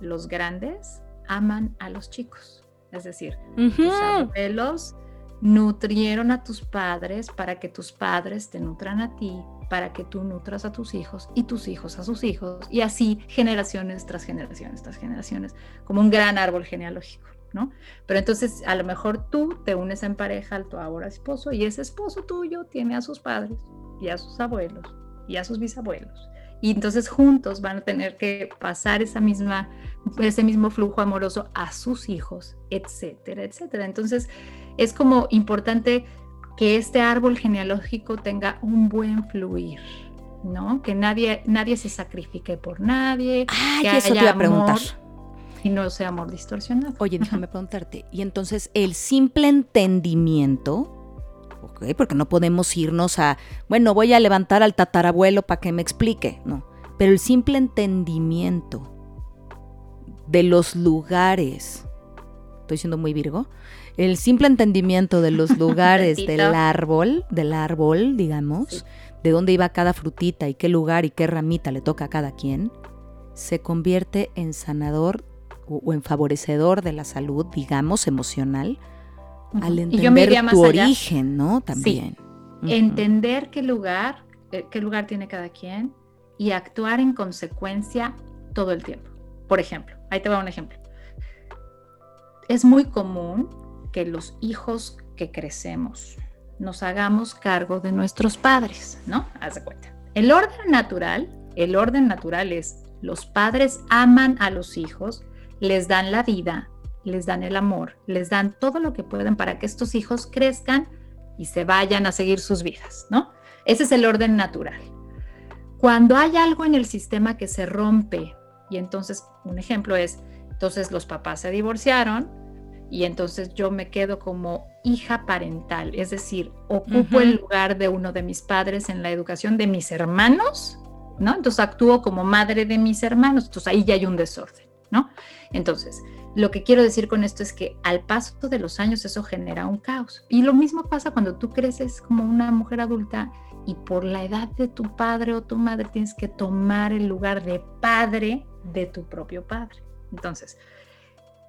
los grandes aman a los chicos. Es decir, tus abuelos nutrieron a tus padres para que tus padres te nutran a ti, para que tú nutras a tus hijos y tus hijos a sus hijos, y así generaciones tras generaciones tras generaciones, como un gran árbol genealógico, ¿no? Pero entonces a lo mejor tú te unes en pareja al tu ahora esposo y ese esposo tuyo tiene a sus padres y a sus abuelos y a sus bisabuelos Y entonces juntos van a tener que pasar esa misma, ese mismo flujo amoroso a sus hijos, etcétera, etcétera. Entonces es como importante que este árbol genealógico tenga un buen fluir, ¿no? Que nadie, nadie se sacrifique por nadie. Ah, que eso te iba a preguntar. Y no sea amor distorsionado. Oye, déjame preguntarte. Y entonces el simple entendimiento, ¿ok? Porque no podemos irnos a, bueno, voy a levantar al tatarabuelo para que me explique, no. Pero el simple entendimiento de los lugares, estoy siendo muy virgo, el simple entendimiento de los lugares del árbol, del árbol, digamos, de dónde iba cada frutita y qué lugar y qué ramita le toca a cada quien, se convierte en sanador o, en favorecedor de la salud, digamos, emocional, al entender tu origen, ¿no? También. Entender qué lugar, eh, qué lugar tiene cada quien y actuar en consecuencia todo el tiempo. Por ejemplo, ahí te va un ejemplo. Es muy común que los hijos que crecemos nos hagamos cargo de nuestros padres, ¿no? Haz de cuenta. El orden natural, el orden natural es los padres aman a los hijos, les dan la vida, les dan el amor, les dan todo lo que pueden para que estos hijos crezcan y se vayan a seguir sus vidas, ¿no? Ese es el orden natural. Cuando hay algo en el sistema que se rompe, y entonces un ejemplo es, entonces los papás se divorciaron, y entonces yo me quedo como hija parental, es decir, ocupo el lugar de uno de mis padres en la educación de mis hermanos, ¿no? Entonces actúo como madre de mis hermanos, entonces ahí ya hay un desorden, ¿no? Entonces, lo que quiero decir con esto es que al paso de los años eso genera un caos. Y lo mismo pasa cuando tú creces como una mujer adulta y por la edad de tu padre o tu madre tienes que tomar el lugar de padre de tu propio padre. Entonces,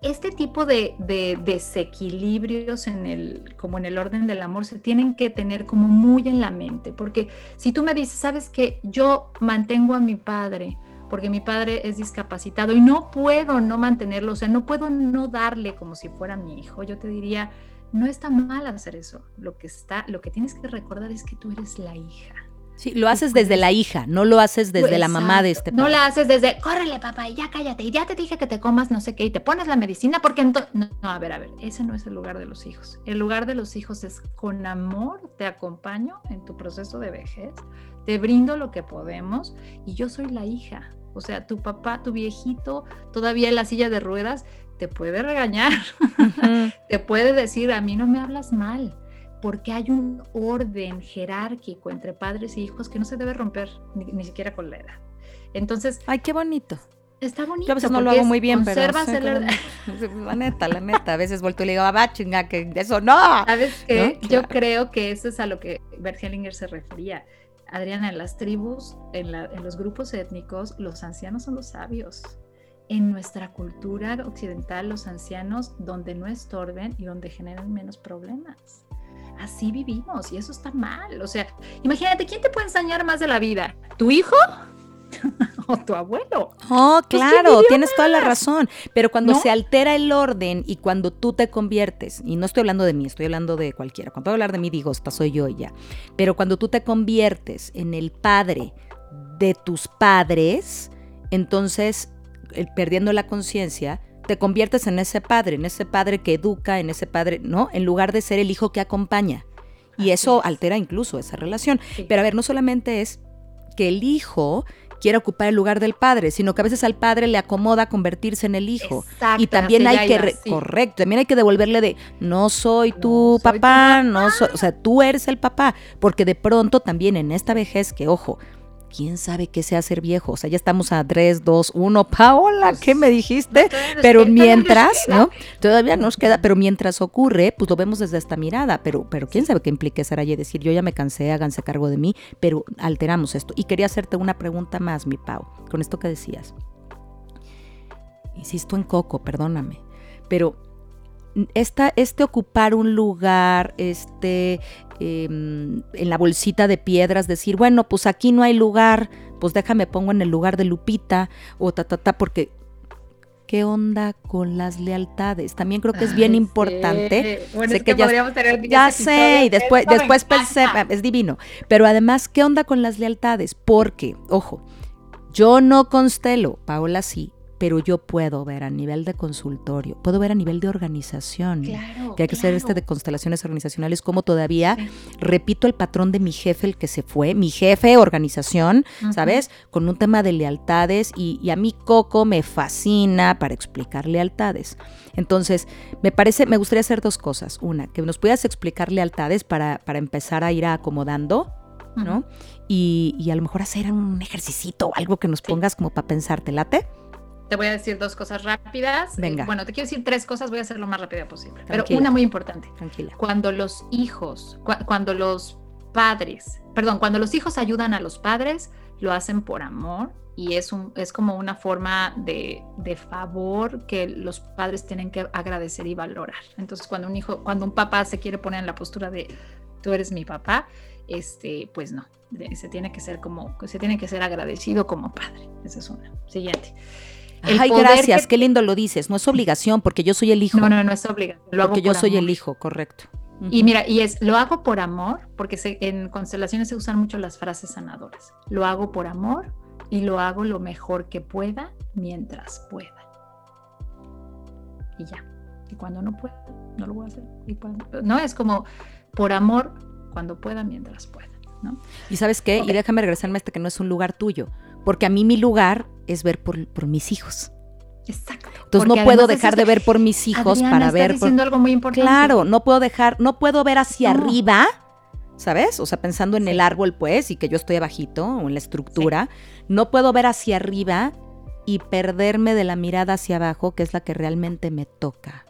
este tipo de, desequilibrios en el, como en el orden del amor se tienen que tener como muy en la mente, porque si tú me dices, sabes que yo mantengo a mi padre, porque mi padre es discapacitado y no puedo no mantenerlo, o sea, no puedo no darle como si fuera mi hijo, yo te diría, no está mal hacer eso. Lo que está, lo que tienes que recordar es que tú eres la hija. Sí, lo haces desde la hija, no lo haces desde la mamá de este papá. No la haces desde, córrele papá, y ya cállate, y ya te dije que te comas no sé qué, y te pones la medicina, porque entonces... No, no, a ver, a ver, ese no es el lugar de los hijos. El lugar de los hijos es con amor, te acompaño en tu proceso de vejez, te brindo lo que podemos, y yo soy la hija. O sea, tu papá, tu viejito, todavía en la silla de ruedas, te puede regañar, te puede decir, a mí no me hablas mal porque hay un orden jerárquico entre padres e hijos que no se debe romper ni, siquiera con la edad. Entonces, ay, qué bonito. Está bonito. Yo a veces no lo hago muy bien, pero la neta, la neta, a veces vuelto y le digo, ah, chinga, que eso no. ¿Sabes qué? Yo creo que eso es a lo que Bert Hellinger se refería. Adriana, en las tribus, en, los grupos étnicos, los ancianos son los sabios. En nuestra cultura occidental, los ancianos, donde no estorben y donde generan menos problemas así vivimos y eso está mal. O sea, imagínate, ¿quién te puede enseñar más de la vida? ¿Tu hijo? o tu abuelo. Oh, pues, claro, tienes toda la razón. Pero cuando se altera el orden y cuando tú te conviertes, y no estoy hablando de mí, estoy hablando de cualquiera. Cuando hablo hablar de mí, digo, esta soy yo ya. Pero cuando tú te conviertes en el padre de tus padres, entonces, perdiendo la conciencia, te conviertes en ese padre, en ese padre que educa, en ese padre, ¿no? En lugar de ser el hijo que acompaña. Y eso altera incluso esa relación. Pero a ver, no solamente es que el hijo quiera ocupar el lugar del padre, sino que a veces al padre le acomoda convertirse en el hijo. y también hay que, correcto, también hay que devolverle de, no soy tu papá, no soy, o sea, tú eres el papá, porque de pronto también en esta vejez, que ojo, quién sabe qué sea ser viejo. O sea, ya estamos a 3, 2, 1. Paola, pues, ¿qué me dijiste? pero mientras, ¿no? Todavía nos queda, pero mientras ocurre, pues lo vemos desde esta mirada. Pero, pero quién sabe qué implica ser allí decir, yo ya me cansé, háganse cargo de mí, pero alteramos esto. Y quería hacerte una pregunta más, mi Pau, con esto que decías. Insisto en Coco, perdóname. Pero esta, este ocupar un lugar, este em, en la bolsita de piedras, decir, bueno, pues aquí no hay lugar, pues déjame pongo en el lugar de Lupita o ta, ta, ta, porque ¿qué onda con las lealtades? También creo que es bien importante. Bueno, sé que, ya, podríamos tener ya sé, y después, después pensé, es divino, pero además, ¿qué onda con las lealtades? Porque, ojo, Yo no constelo, Paola sí, pero yo puedo ver a nivel de consultorio, puedo ver a nivel de organización, Claro, que hay que hacer este de constelaciones organizacionales, como todavía repito el patrón de mi jefe, el que se fue, mi jefe, organización. ¿sabes? Con un tema de lealtades y, y a mí Coco me fascina para explicar lealtades. Entonces, me parece, me gustaría hacer dos cosas. Una, que nos puedas explicar lealtades para, para empezar a ir acomodando, ¿no? Y, y a lo mejor hacer un ejercicio o algo que nos pongas como para pensar, ¿te late? Te voy a decir dos cosas rápidas. Eh, Venga. bueno, te quiero decir tres cosas, voy a hacer lo más rápido posible. Tranquila. Pero una muy importante. Tranquila. Cuando los hijos, cua- cuando los padres, perdón, cuando los hijos ayudan a los padres, lo hacen por amor y es, un, es como una forma de, de favor que los padres tienen que agradecer y valorar. Entonces, cuando un hijo, cuando un papá se quiere poner en la postura de tú eres mi papá, este, pues no, se tiene que ser como, se tiene que ser agradecido como padre. Esa es una. Siguiente. El Ay, gracias, que- qué lindo lo dices. No es obligación porque yo soy el hijo. No, no, no es obligatorio. Lo hago porque yo por soy amor. el hijo, correcto. Y mira, y es, lo hago por amor, porque se- en constelaciones se usan mucho las frases sanadoras. Lo hago por amor y lo hago lo mejor que pueda mientras pueda. Y ya. Y cuando no pueda, no lo voy a hacer. Y cuando- no, es como por amor cuando pueda mientras pueda. ¿no? Y sabes qué, y déjame regresarme a este que no es un lugar tuyo, porque a mí mi lugar es ver por, por mis hijos. Exacto. Entonces no puedo dejar de ver por mis hijos Adriana, para estás ver por... diciendo algo muy importante. Claro, no puedo dejar, no puedo ver hacia No. arriba, ¿sabes? O sea, pensando en Sí. el árbol, pues, y que yo estoy abajito, o en la estructura, no puedo ver hacia arriba y perderme de la mirada hacia abajo, que es la que realmente me toca.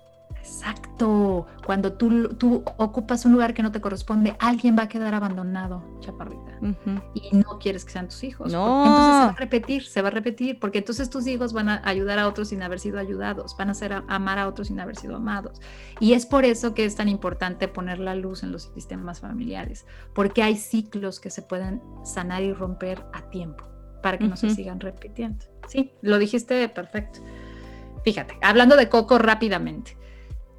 Exacto. Cuando tú, tú ocupas un lugar que no te corresponde, alguien va a quedar abandonado, chaparrita. Ujú. y no quieres que sean tus hijos. No. Entonces se va a repetir, se va a repetir, porque entonces tus hijos van a ayudar a otros sin haber sido ayudados, van a hacer a- amar a otros sin haber sido amados. Y es por eso que es tan importante poner la luz en los sistemas familiares, porque hay ciclos que se pueden sanar y romper a tiempo para que no se sigan repitiendo. Sí, lo dijiste perfecto. Fíjate, hablando de Coco rápidamente,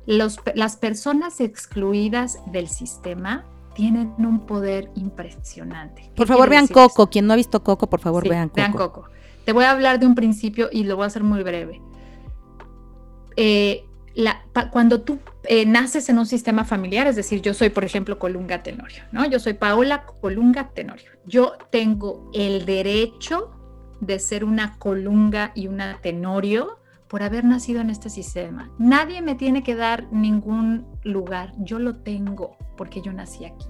los las personas excluidas del sistema tienen un poder impresionante. ¿Qué Por favor, vean esto? Coco. Quien no ha visto Coco, por favor, Sí, vean Coco. Coco. Te voy a hablar de un principio y lo voy a hacer muy breve. Eh, la- pa- cuando tú eh, naces en un sistema familiar, es decir, yo soy, por ejemplo, Colunga Tenorio, ¿no? Yo soy Paola Colunga Tenorio. Yo tengo el derecho de ser una Colunga y una Tenorio por haber nacido en este sistema. Nadie me tiene que dar ningún lugar. Yo lo tengo porque yo nací aquí.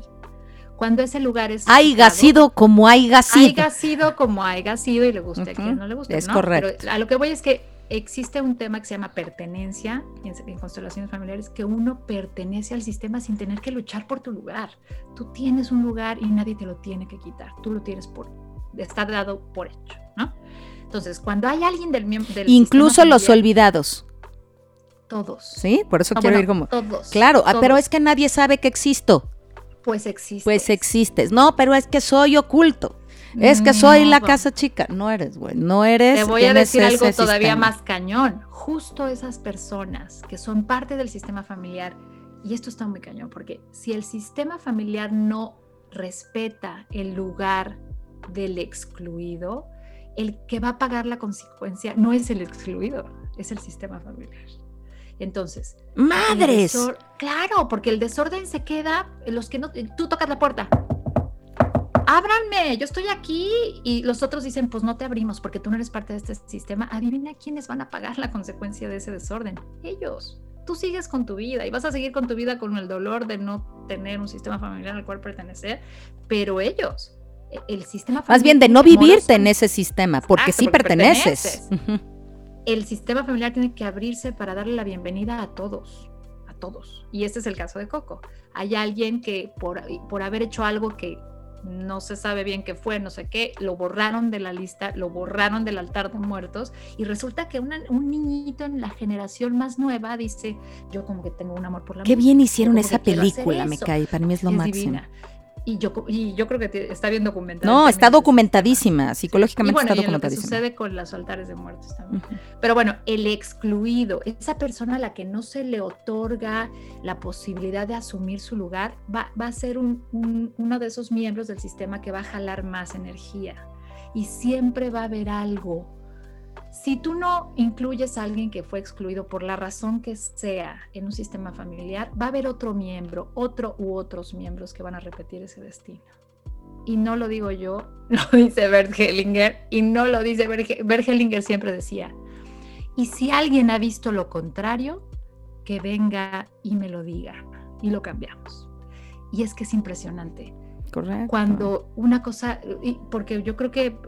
Cuando ese lugar es Haiga sido como haiga sido. haya sido como haya sido y le guste a Ujú, quien no le guste. es ¿no? correcto. Pero a lo que voy es que existe un tema que se llama pertenencia en, en constelaciones familiares, que uno pertenece al sistema sin tener que luchar por tu lugar. Tú tienes un lugar y nadie te lo tiene que quitar. Tú lo tienes por, está dado por hecho, ¿no? Entonces, cuando hay alguien del miembro del Incluso los olvidados. todos. ¿Sí? Por eso Ah, quiero bueno, ir como. todos. Claro, ah, pero es que nadie sabe que existo. pues existe. Pues existes. No, pero es que soy oculto. Es que soy la casa chica. No eres, güey. No eres. Te voy a decir algo todavía sistema. más cañón. Justo esas personas que son parte del sistema familiar, y esto está muy cañón, porque si el sistema familiar no respeta el lugar del excluido, el que va a pagar la consecuencia no es el excluido, es el sistema familiar. Entonces, ¡Madres! claro, porque el desorden se queda, los que no, tú tocas la puerta. Ábranme, yo estoy aquí y los otros dicen, pues no te abrimos porque tú no eres parte de este sistema. Adivina quiénes van a pagar la consecuencia de ese desorden. Ellos. Tú sigues con tu vida y vas a seguir con tu vida con el dolor de no tener un sistema familiar al cual pertenecer, pero ellos, el sistema Más bien de familiar no vivirte en ese sistema, porque Exacto, sí porque perteneces. el sistema familiar tiene que abrirse para darle la bienvenida a todos, a todos. Y este es el caso de Coco. Hay alguien que por, por haber hecho algo que no se sabe bien qué fue, no sé qué, lo borraron de la lista, lo borraron del altar de muertos y resulta que una- un niñito en la generación más nueva dice, yo como que tengo un amor por la Qué música, bien hicieron esa película, me eso". cae. Para mí es lo es máximo. divina. Y yo, y yo creo que te- está bien documentada. No, está documentadísima. sistema. Y Psicológicamente bueno, está en lo que documentadísima. sucede con los altares de muertos también. Pero bueno, el excluido, esa persona a la que no se le otorga la posibilidad de asumir su lugar, va, va a ser un- un- uno de esos miembros del sistema que va a jalar más energía. y siempre va a haber algo. Si tú no incluyes a alguien que fue excluido por la razón que sea en un sistema familiar, va a haber otro miembro, otro u otros miembros que van a repetir ese destino. Y no lo digo yo, lo dice Bert Hellinger, y no lo dice Bert Hellinger siempre decía, y si alguien ha visto lo contrario, que venga y me lo diga y lo cambiamos. Y es que es impresionante. Correcto. Cuando una cosa, porque yo creo que,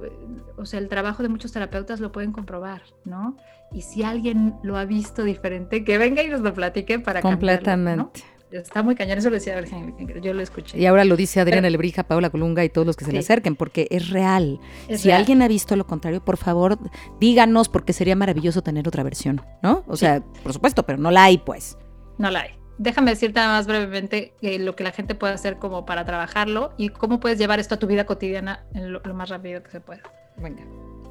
o sea, el trabajo de muchos terapeutas lo pueden comprobar, ¿no? Y si alguien lo ha visto diferente, que venga y nos lo platique para Completamente. Está muy cañón, eso lo decía yo lo escuché. Y ahora lo dice Adriana Lebrija, Paula Colunga y todos los que se le acerquen, porque es real. si alguien ha visto lo contrario, por favor, díganos, porque sería maravilloso tener otra versión, ¿no? O sea, por supuesto, pero no la hay, pues. No la hay déjame decirte nada más brevemente eh, lo que la gente puede hacer como para trabajarlo y cómo puedes llevar esto a tu vida cotidiana en lo, más rápido que se pueda. Venga.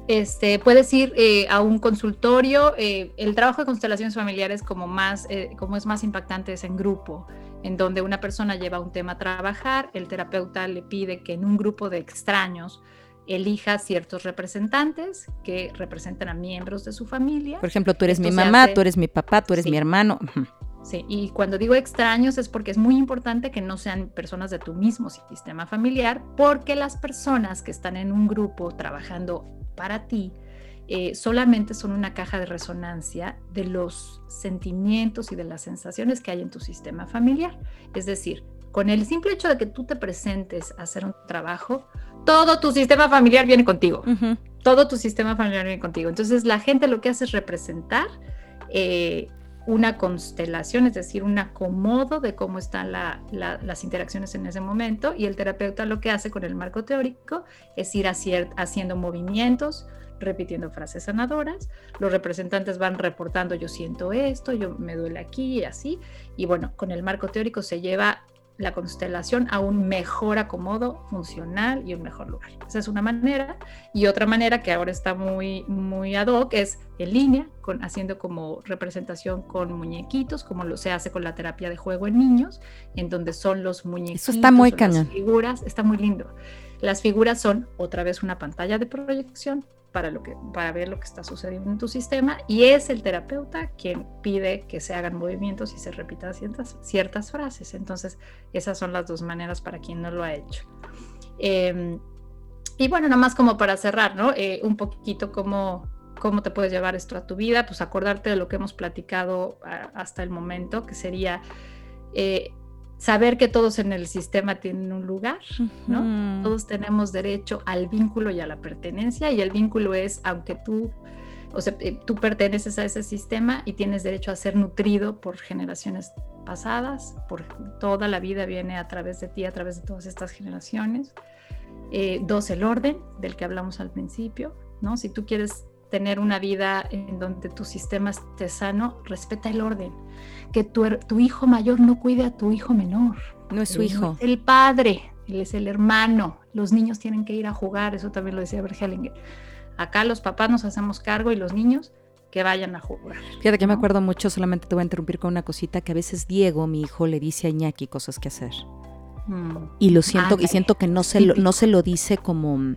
Este, puedes ir eh, a un consultorio. Eh, el trabajo de constelaciones familiares, como, más, como es más impactante, es en grupo, en donde una persona lleva un tema a trabajar, el terapeuta le pide que en un grupo de extraños elija ciertos representantes que representan a miembros de su familia. Por ejemplo, tú eres mi mamá, tú eres mi papá, tú eres mi hermano. Sí, y cuando digo extraños es porque es muy importante que no sean personas de tu mismo sistema familiar, porque las personas que están en un grupo trabajando para ti eh, solamente son una caja de resonancia de los sentimientos y de las sensaciones que hay en tu sistema familiar. Es decir, con el simple hecho de que tú te presentes a hacer un trabajo, todo tu sistema familiar viene contigo. Todo tu sistema familiar viene contigo. Entonces la gente lo que hace es representar eh, una constelación, es decir, un acomodo de cómo están las interacciones en ese momento y el terapeuta lo que hace con el marco teórico es ir haciendo movimientos, repitiendo frases sanadoras, los representantes van reportando yo siento esto, yo me duele aquí y así, y bueno, con el marco teórico se lleva la constelación a un mejor acomodo funcional y un mejor lugar. Esa es una manera. Y otra manera que ahora está muy, muy ad hoc es en línea, con, haciendo como representación con muñequitos, como lo se hace con la terapia de juego en niños, en donde son los muñequitos. Eso está muy cañón. Las figuras, está muy lindo. Las figuras son otra vez una pantalla de proyección para, ver lo que está sucediendo en tu sistema y es el terapeuta quien pide que se hagan movimientos y se repitan ciertas, ciertas frases. Entonces, esas son las dos maneras para quien no lo ha hecho. Em, y bueno, nada más como para cerrar, ¿no? Eh, un poquito cómo, cómo te puedes llevar esto a tu vida, pues acordarte de lo que hemos platicado hasta el momento, que sería eh, saber que todos en el sistema tienen un lugar, ¿no? Todos tenemos derecho al vínculo y a la pertenencia y el vínculo es, aunque tú, o sea, eh, tú perteneces a ese sistema y tienes derecho a ser nutrido por generaciones pasadas, por toda la vida viene a través de ti, a través de todas estas generaciones. Eh, dos, el orden del que hablamos al principio, ¿no? Si tú quieres tener una vida en donde tu sistema esté sano, respeta el orden. Que tu, tu hijo mayor no cuide a tu hijo menor. No es su hijo. el padre, él es el hermano. Los niños tienen que ir a jugar, eso también lo decía Bergelinger. Acá los papás nos hacemos cargo y los niños que vayan a jugar. Fíjate que me acuerdo mucho, solamente te voy a interrumpir con una cosita, que a veces Diego, mi hijo, le dice a Iñaki cosas que hacer. Mm. Y lo siento, y siento que no se, lo, no se lo dice como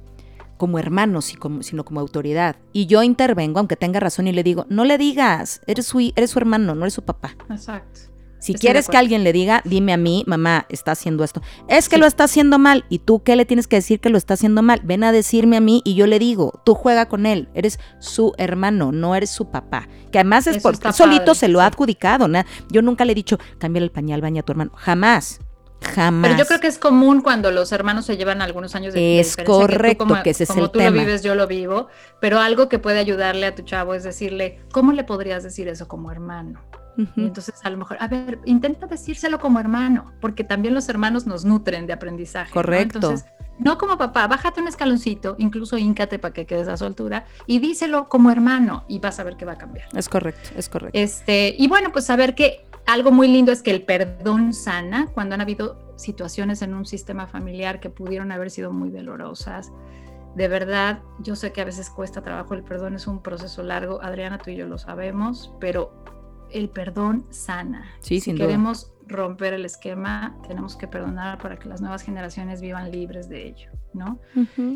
como hermano, sino como autoridad. Y yo intervengo, aunque tenga razón, y le digo, no le digas, eres su, eres su hermano, no eres su papá. Exacto. Si quieres que alguien le diga, dime a mí, mamá, está haciendo esto. Es que lo está haciendo mal. ¿Y tú qué le tienes que decir que lo está haciendo mal? Ven a decirme a mí y yo le digo, tú juega con él. Eres su hermano, no eres su papá. Que además es porque solito se lo ha adjudicado. Yo nunca le he dicho, cambia el pañal, baña a tu hermano. Jamás. Jamás. Pero yo creo que es común cuando los hermanos se llevan algunos años de, es correcto, que, ese es como el tú lo vives, yo lo vivo. Pero algo que puede ayudarle a tu chavo es decirle, ¿cómo le podrías decir eso como hermano? Y entonces a lo mejor, a ver, intenta decírselo como hermano, porque también los hermanos nos nutren de aprendizaje. Correcto. ¿no? Entonces, no como papá, bájate un escaloncito, incluso híncate para que quedes a su altura y díselo como hermano y vas a ver que va a cambiar. Es correcto, es correcto. Este, y bueno, pues saber que algo muy lindo es que el perdón sana cuando han habido situaciones en un sistema familiar que pudieron haber sido muy dolorosas. De verdad, yo sé que a veces cuesta trabajo, el perdón es un proceso largo, Adriana, tú y yo lo sabemos, pero el perdón sana. Sí, si queremos romper el esquema, tenemos que perdonar para que las nuevas generaciones vivan libres de ello, ¿no?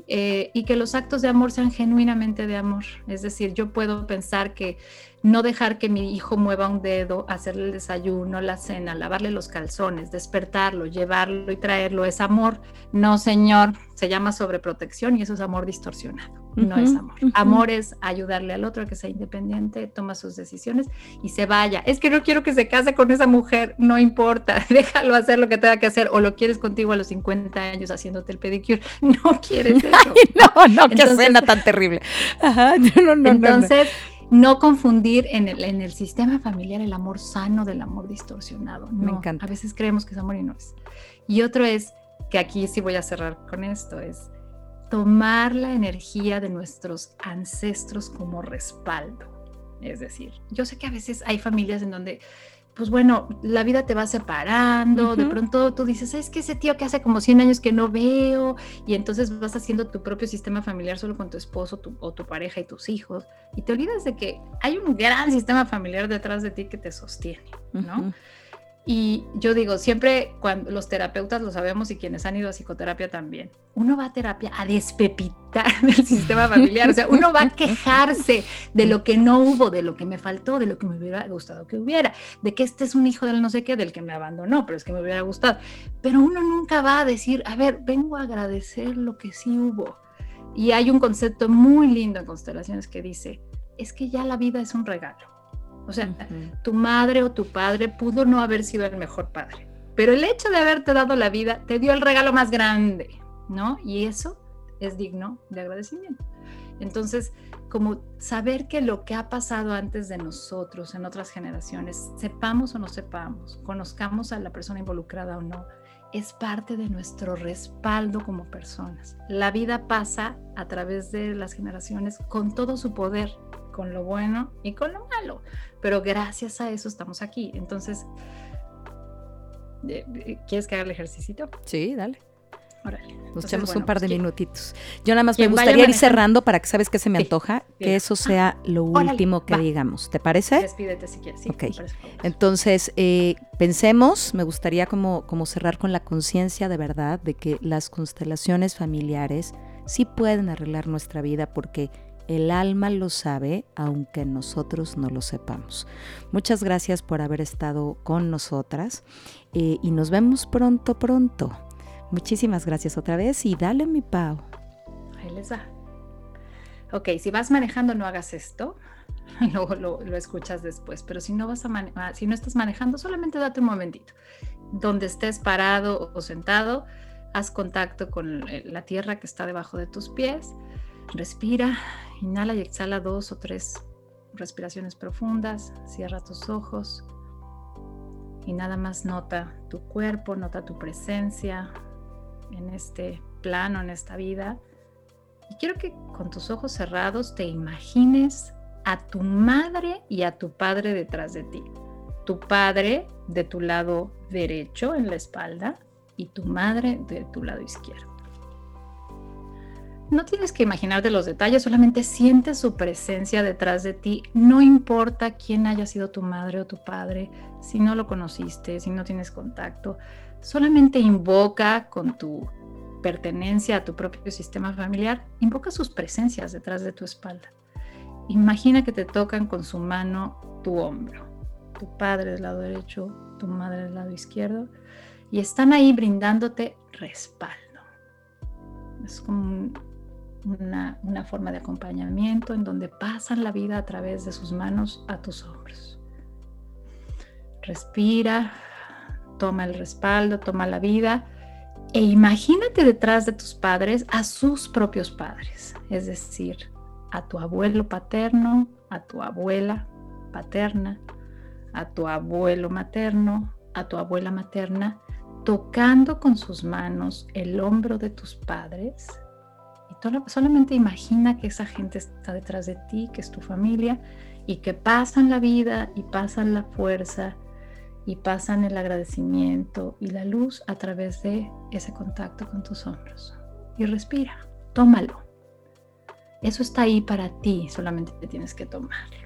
Eh, y que los actos de amor sean genuinamente de amor. Es decir, yo puedo pensar que no dejar que mi hijo mueva un dedo, hacerle el desayuno, la cena, lavarle los calzones, despertarlo, llevarlo y traerlo es amor. No, señor, se llama sobreprotección y eso es amor distorsionado. No es amor. Amor es ayudarle al otro a que sea independiente, toma sus decisiones y se vaya. Es que no quiero que se case con esa mujer, no importa, déjalo hacer lo que tenga que hacer o lo quieres contigo a los 50 años haciéndote el pedicure. No quieres eso. no, no, qué escena tan terrible. Ajá, no, no, entonces, no confundir en el, en el sistema familiar el amor sano del amor distorsionado. Me encanta. A veces creemos que es amor y no es. Y otro es, que aquí sí voy a cerrar con esto, es tomar la energía de nuestros ancestros como respaldo. Es decir, yo sé que a veces hay familias en donde pues bueno, la vida te va separando, de pronto tú dices, es que ese tío que hace como 100 años que no veo, y entonces vas haciendo tu propio sistema familiar solo con tu esposo o tu pareja y tus hijos, y te olvidas de que hay un gran sistema familiar detrás de ti que te sostiene, ¿no? Y yo digo, siempre cuando los terapeutas lo sabemos y quienes han ido a psicoterapia también, uno va a terapia a despepitar del sistema familiar, o sea, uno va a quejarse de lo que no hubo, de lo que me faltó, de lo que me hubiera gustado que hubiera, de que este es un hijo del no sé qué, del que me abandonó, pero es que me hubiera gustado. Pero uno nunca va a decir, a ver, vengo a agradecer lo que sí hubo. Y hay un concepto muy lindo en constelaciones que dice, es que ya la vida es un regalo o sea, tu madre o tu padre pudo no haber sido el mejor padre, pero el hecho de haberte dado la vida te dio el regalo más grande, ¿no? Y eso es digno de agradecimiento. Entonces, como saber que lo que ha pasado antes de nosotros, en otras generaciones, sepamos o no sepamos, conozcamos a la persona involucrada o no, es parte de nuestro respaldo como personas. La vida pasa a través de las generaciones con todo su poder, con lo bueno y con lo malo, pero gracias a eso estamos aquí. Entonces, ¿quieres que haga el ejercicio? Sí, dale. Nos echamos un par de minutitos. Yo nada más me gustaría ir cerrando para que sabes que se me antoja, que eso sea lo último que digamos. ¿Te parece? Despídete si quieres. Sí, ok. Entonces, eh, pensemos, me gustaría como, como cerrar con la conciencia de verdad de que las constelaciones familiares sí pueden arreglar nuestra vida porque el alma lo sabe, aunque nosotros no lo sepamos. Muchas gracias por haber estado con nosotras eh, y nos vemos pronto, pronto. Muchísimas gracias otra vez y dale mi pau. Ahí les va. Ok, si vas manejando no hagas esto, luego lo, escuchas después, pero si no, vas a ah, si no estás manejando, solamente date un momentito. Donde estés parado o sentado, haz contacto con eh, la tierra que está debajo de tus pies Respira, inhala y exhala dos o tres respiraciones profundas, cierra tus ojos y nada más nota tu cuerpo, nota tu presencia en este plano, en esta vida. Y quiero que con tus ojos cerrados te imagines a tu madre y a tu padre detrás de ti. Tu padre de tu lado derecho en la espalda y tu madre de tu lado izquierdo. No tienes que imaginarte los detalles, solamente sientes su presencia detrás de ti. No importa quién haya sido tu madre o tu padre, si no lo conociste, si no tienes contacto, solamente invoca con tu pertenencia a tu propio sistema familiar, invoca sus presencias detrás de tu espalda. Imagina que te tocan con su mano tu hombro, tu padre del lado derecho, tu madre del lado izquierdo, y están ahí brindándote respaldo. Es como una, forma de acompañamiento en donde pasan la vida a través de sus manos a tus hombros. Respira, toma el respaldo, toma la vida e imagínate detrás de tus padres a sus propios padres, es decir, a tu abuelo paterno, a tu abuela paterna, a tu abuelo materno, a tu abuela materna, tocando con sus manos el hombro de tus padres solamente imagina que esa gente está detrás de ti, que es tu familia y que pasan la vida y pasan la fuerza y pasan el agradecimiento y la luz a través de ese contacto con tus hombros. Y respira, tómalo. Eso está ahí para ti, solamente te tienes que tomarlo.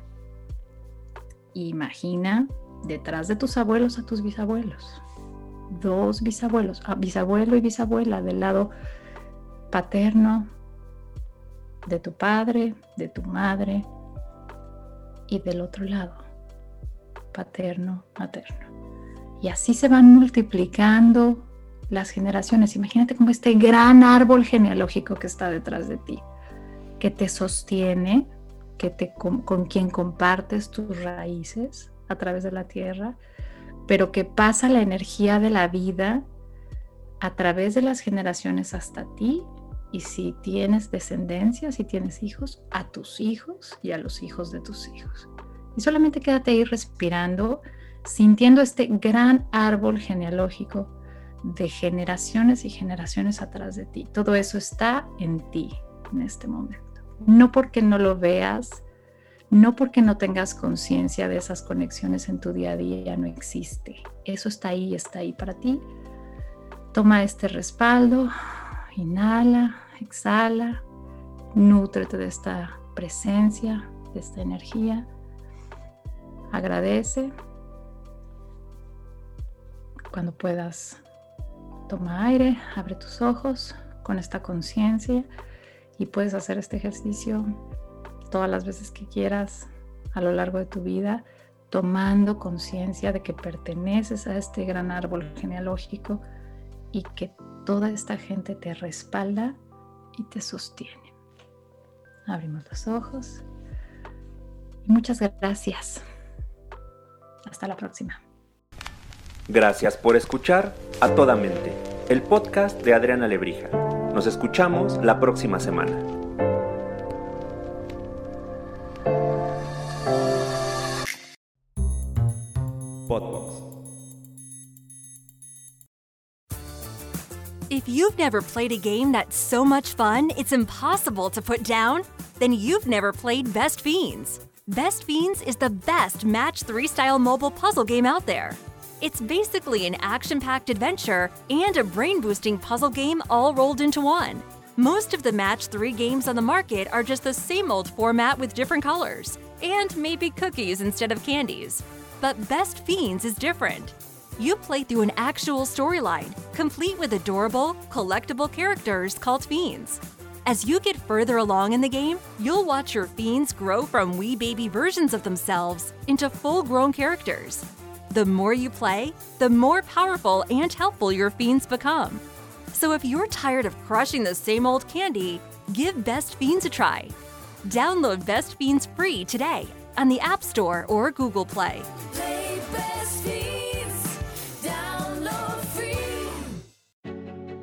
Imagina detrás de tus abuelos a tus bisabuelos. Dos bisabuelos, ah, bisabuelo y bisabuela del lado paterno de tu padre, de tu madre y del otro lado, paterno, materno. Y así se van multiplicando las generaciones. Imagínate como este gran árbol genealógico que está detrás de ti, que te sostiene, que te, con, con quien compartes tus raíces a través de la tierra, pero que pasa la energía de la vida a través de las generaciones hasta ti y si tienes descendencia, si tienes hijos, a tus hijos y a los hijos de tus hijos. Y solamente quédate ahí respirando, sintiendo este gran árbol genealógico de generaciones y generaciones atrás de ti. Todo eso está en ti en este momento. No porque no lo veas, no porque no tengas conciencia de esas conexiones en tu día a día, no existe. Eso está ahí, está ahí para ti. Toma este respaldo, Inhala, exhala, nútrete de esta presencia, de esta energía. Agradece. Cuando puedas, toma aire, abre tus ojos con esta conciencia y puedes hacer este ejercicio todas las veces que quieras a lo largo de tu vida, tomando conciencia de que perteneces a este gran árbol genealógico y que toda esta gente te respalda y te sostiene. Abrimos los ojos muchas gracias. Hasta la próxima. Gracias por escuchar a toda mente, el podcast de Adriana Lebrija. Nos escuchamos la próxima semana. Never played a game that's so much fun it's impossible to put down, then you've never played Best Fiends. Best Fiends is the best Match 3 style mobile puzzle game out there. It's basically an action packed adventure and a brain boosting puzzle game all rolled into one. Most of the Match 3 games on the market are just the same old format with different colors, and maybe cookies instead of candies. But Best Fiends is different. You play through an actual storyline, complete with adorable, collectible characters called fiends. As you get further along in the game, you'll watch your fiends grow from wee baby versions of themselves into full grown characters. The more you play, the more powerful and helpful your fiends become. So if you're tired of crushing the same old candy, give Best Fiends a try. Download Best Fiends free today on the App Store or Google Play. Play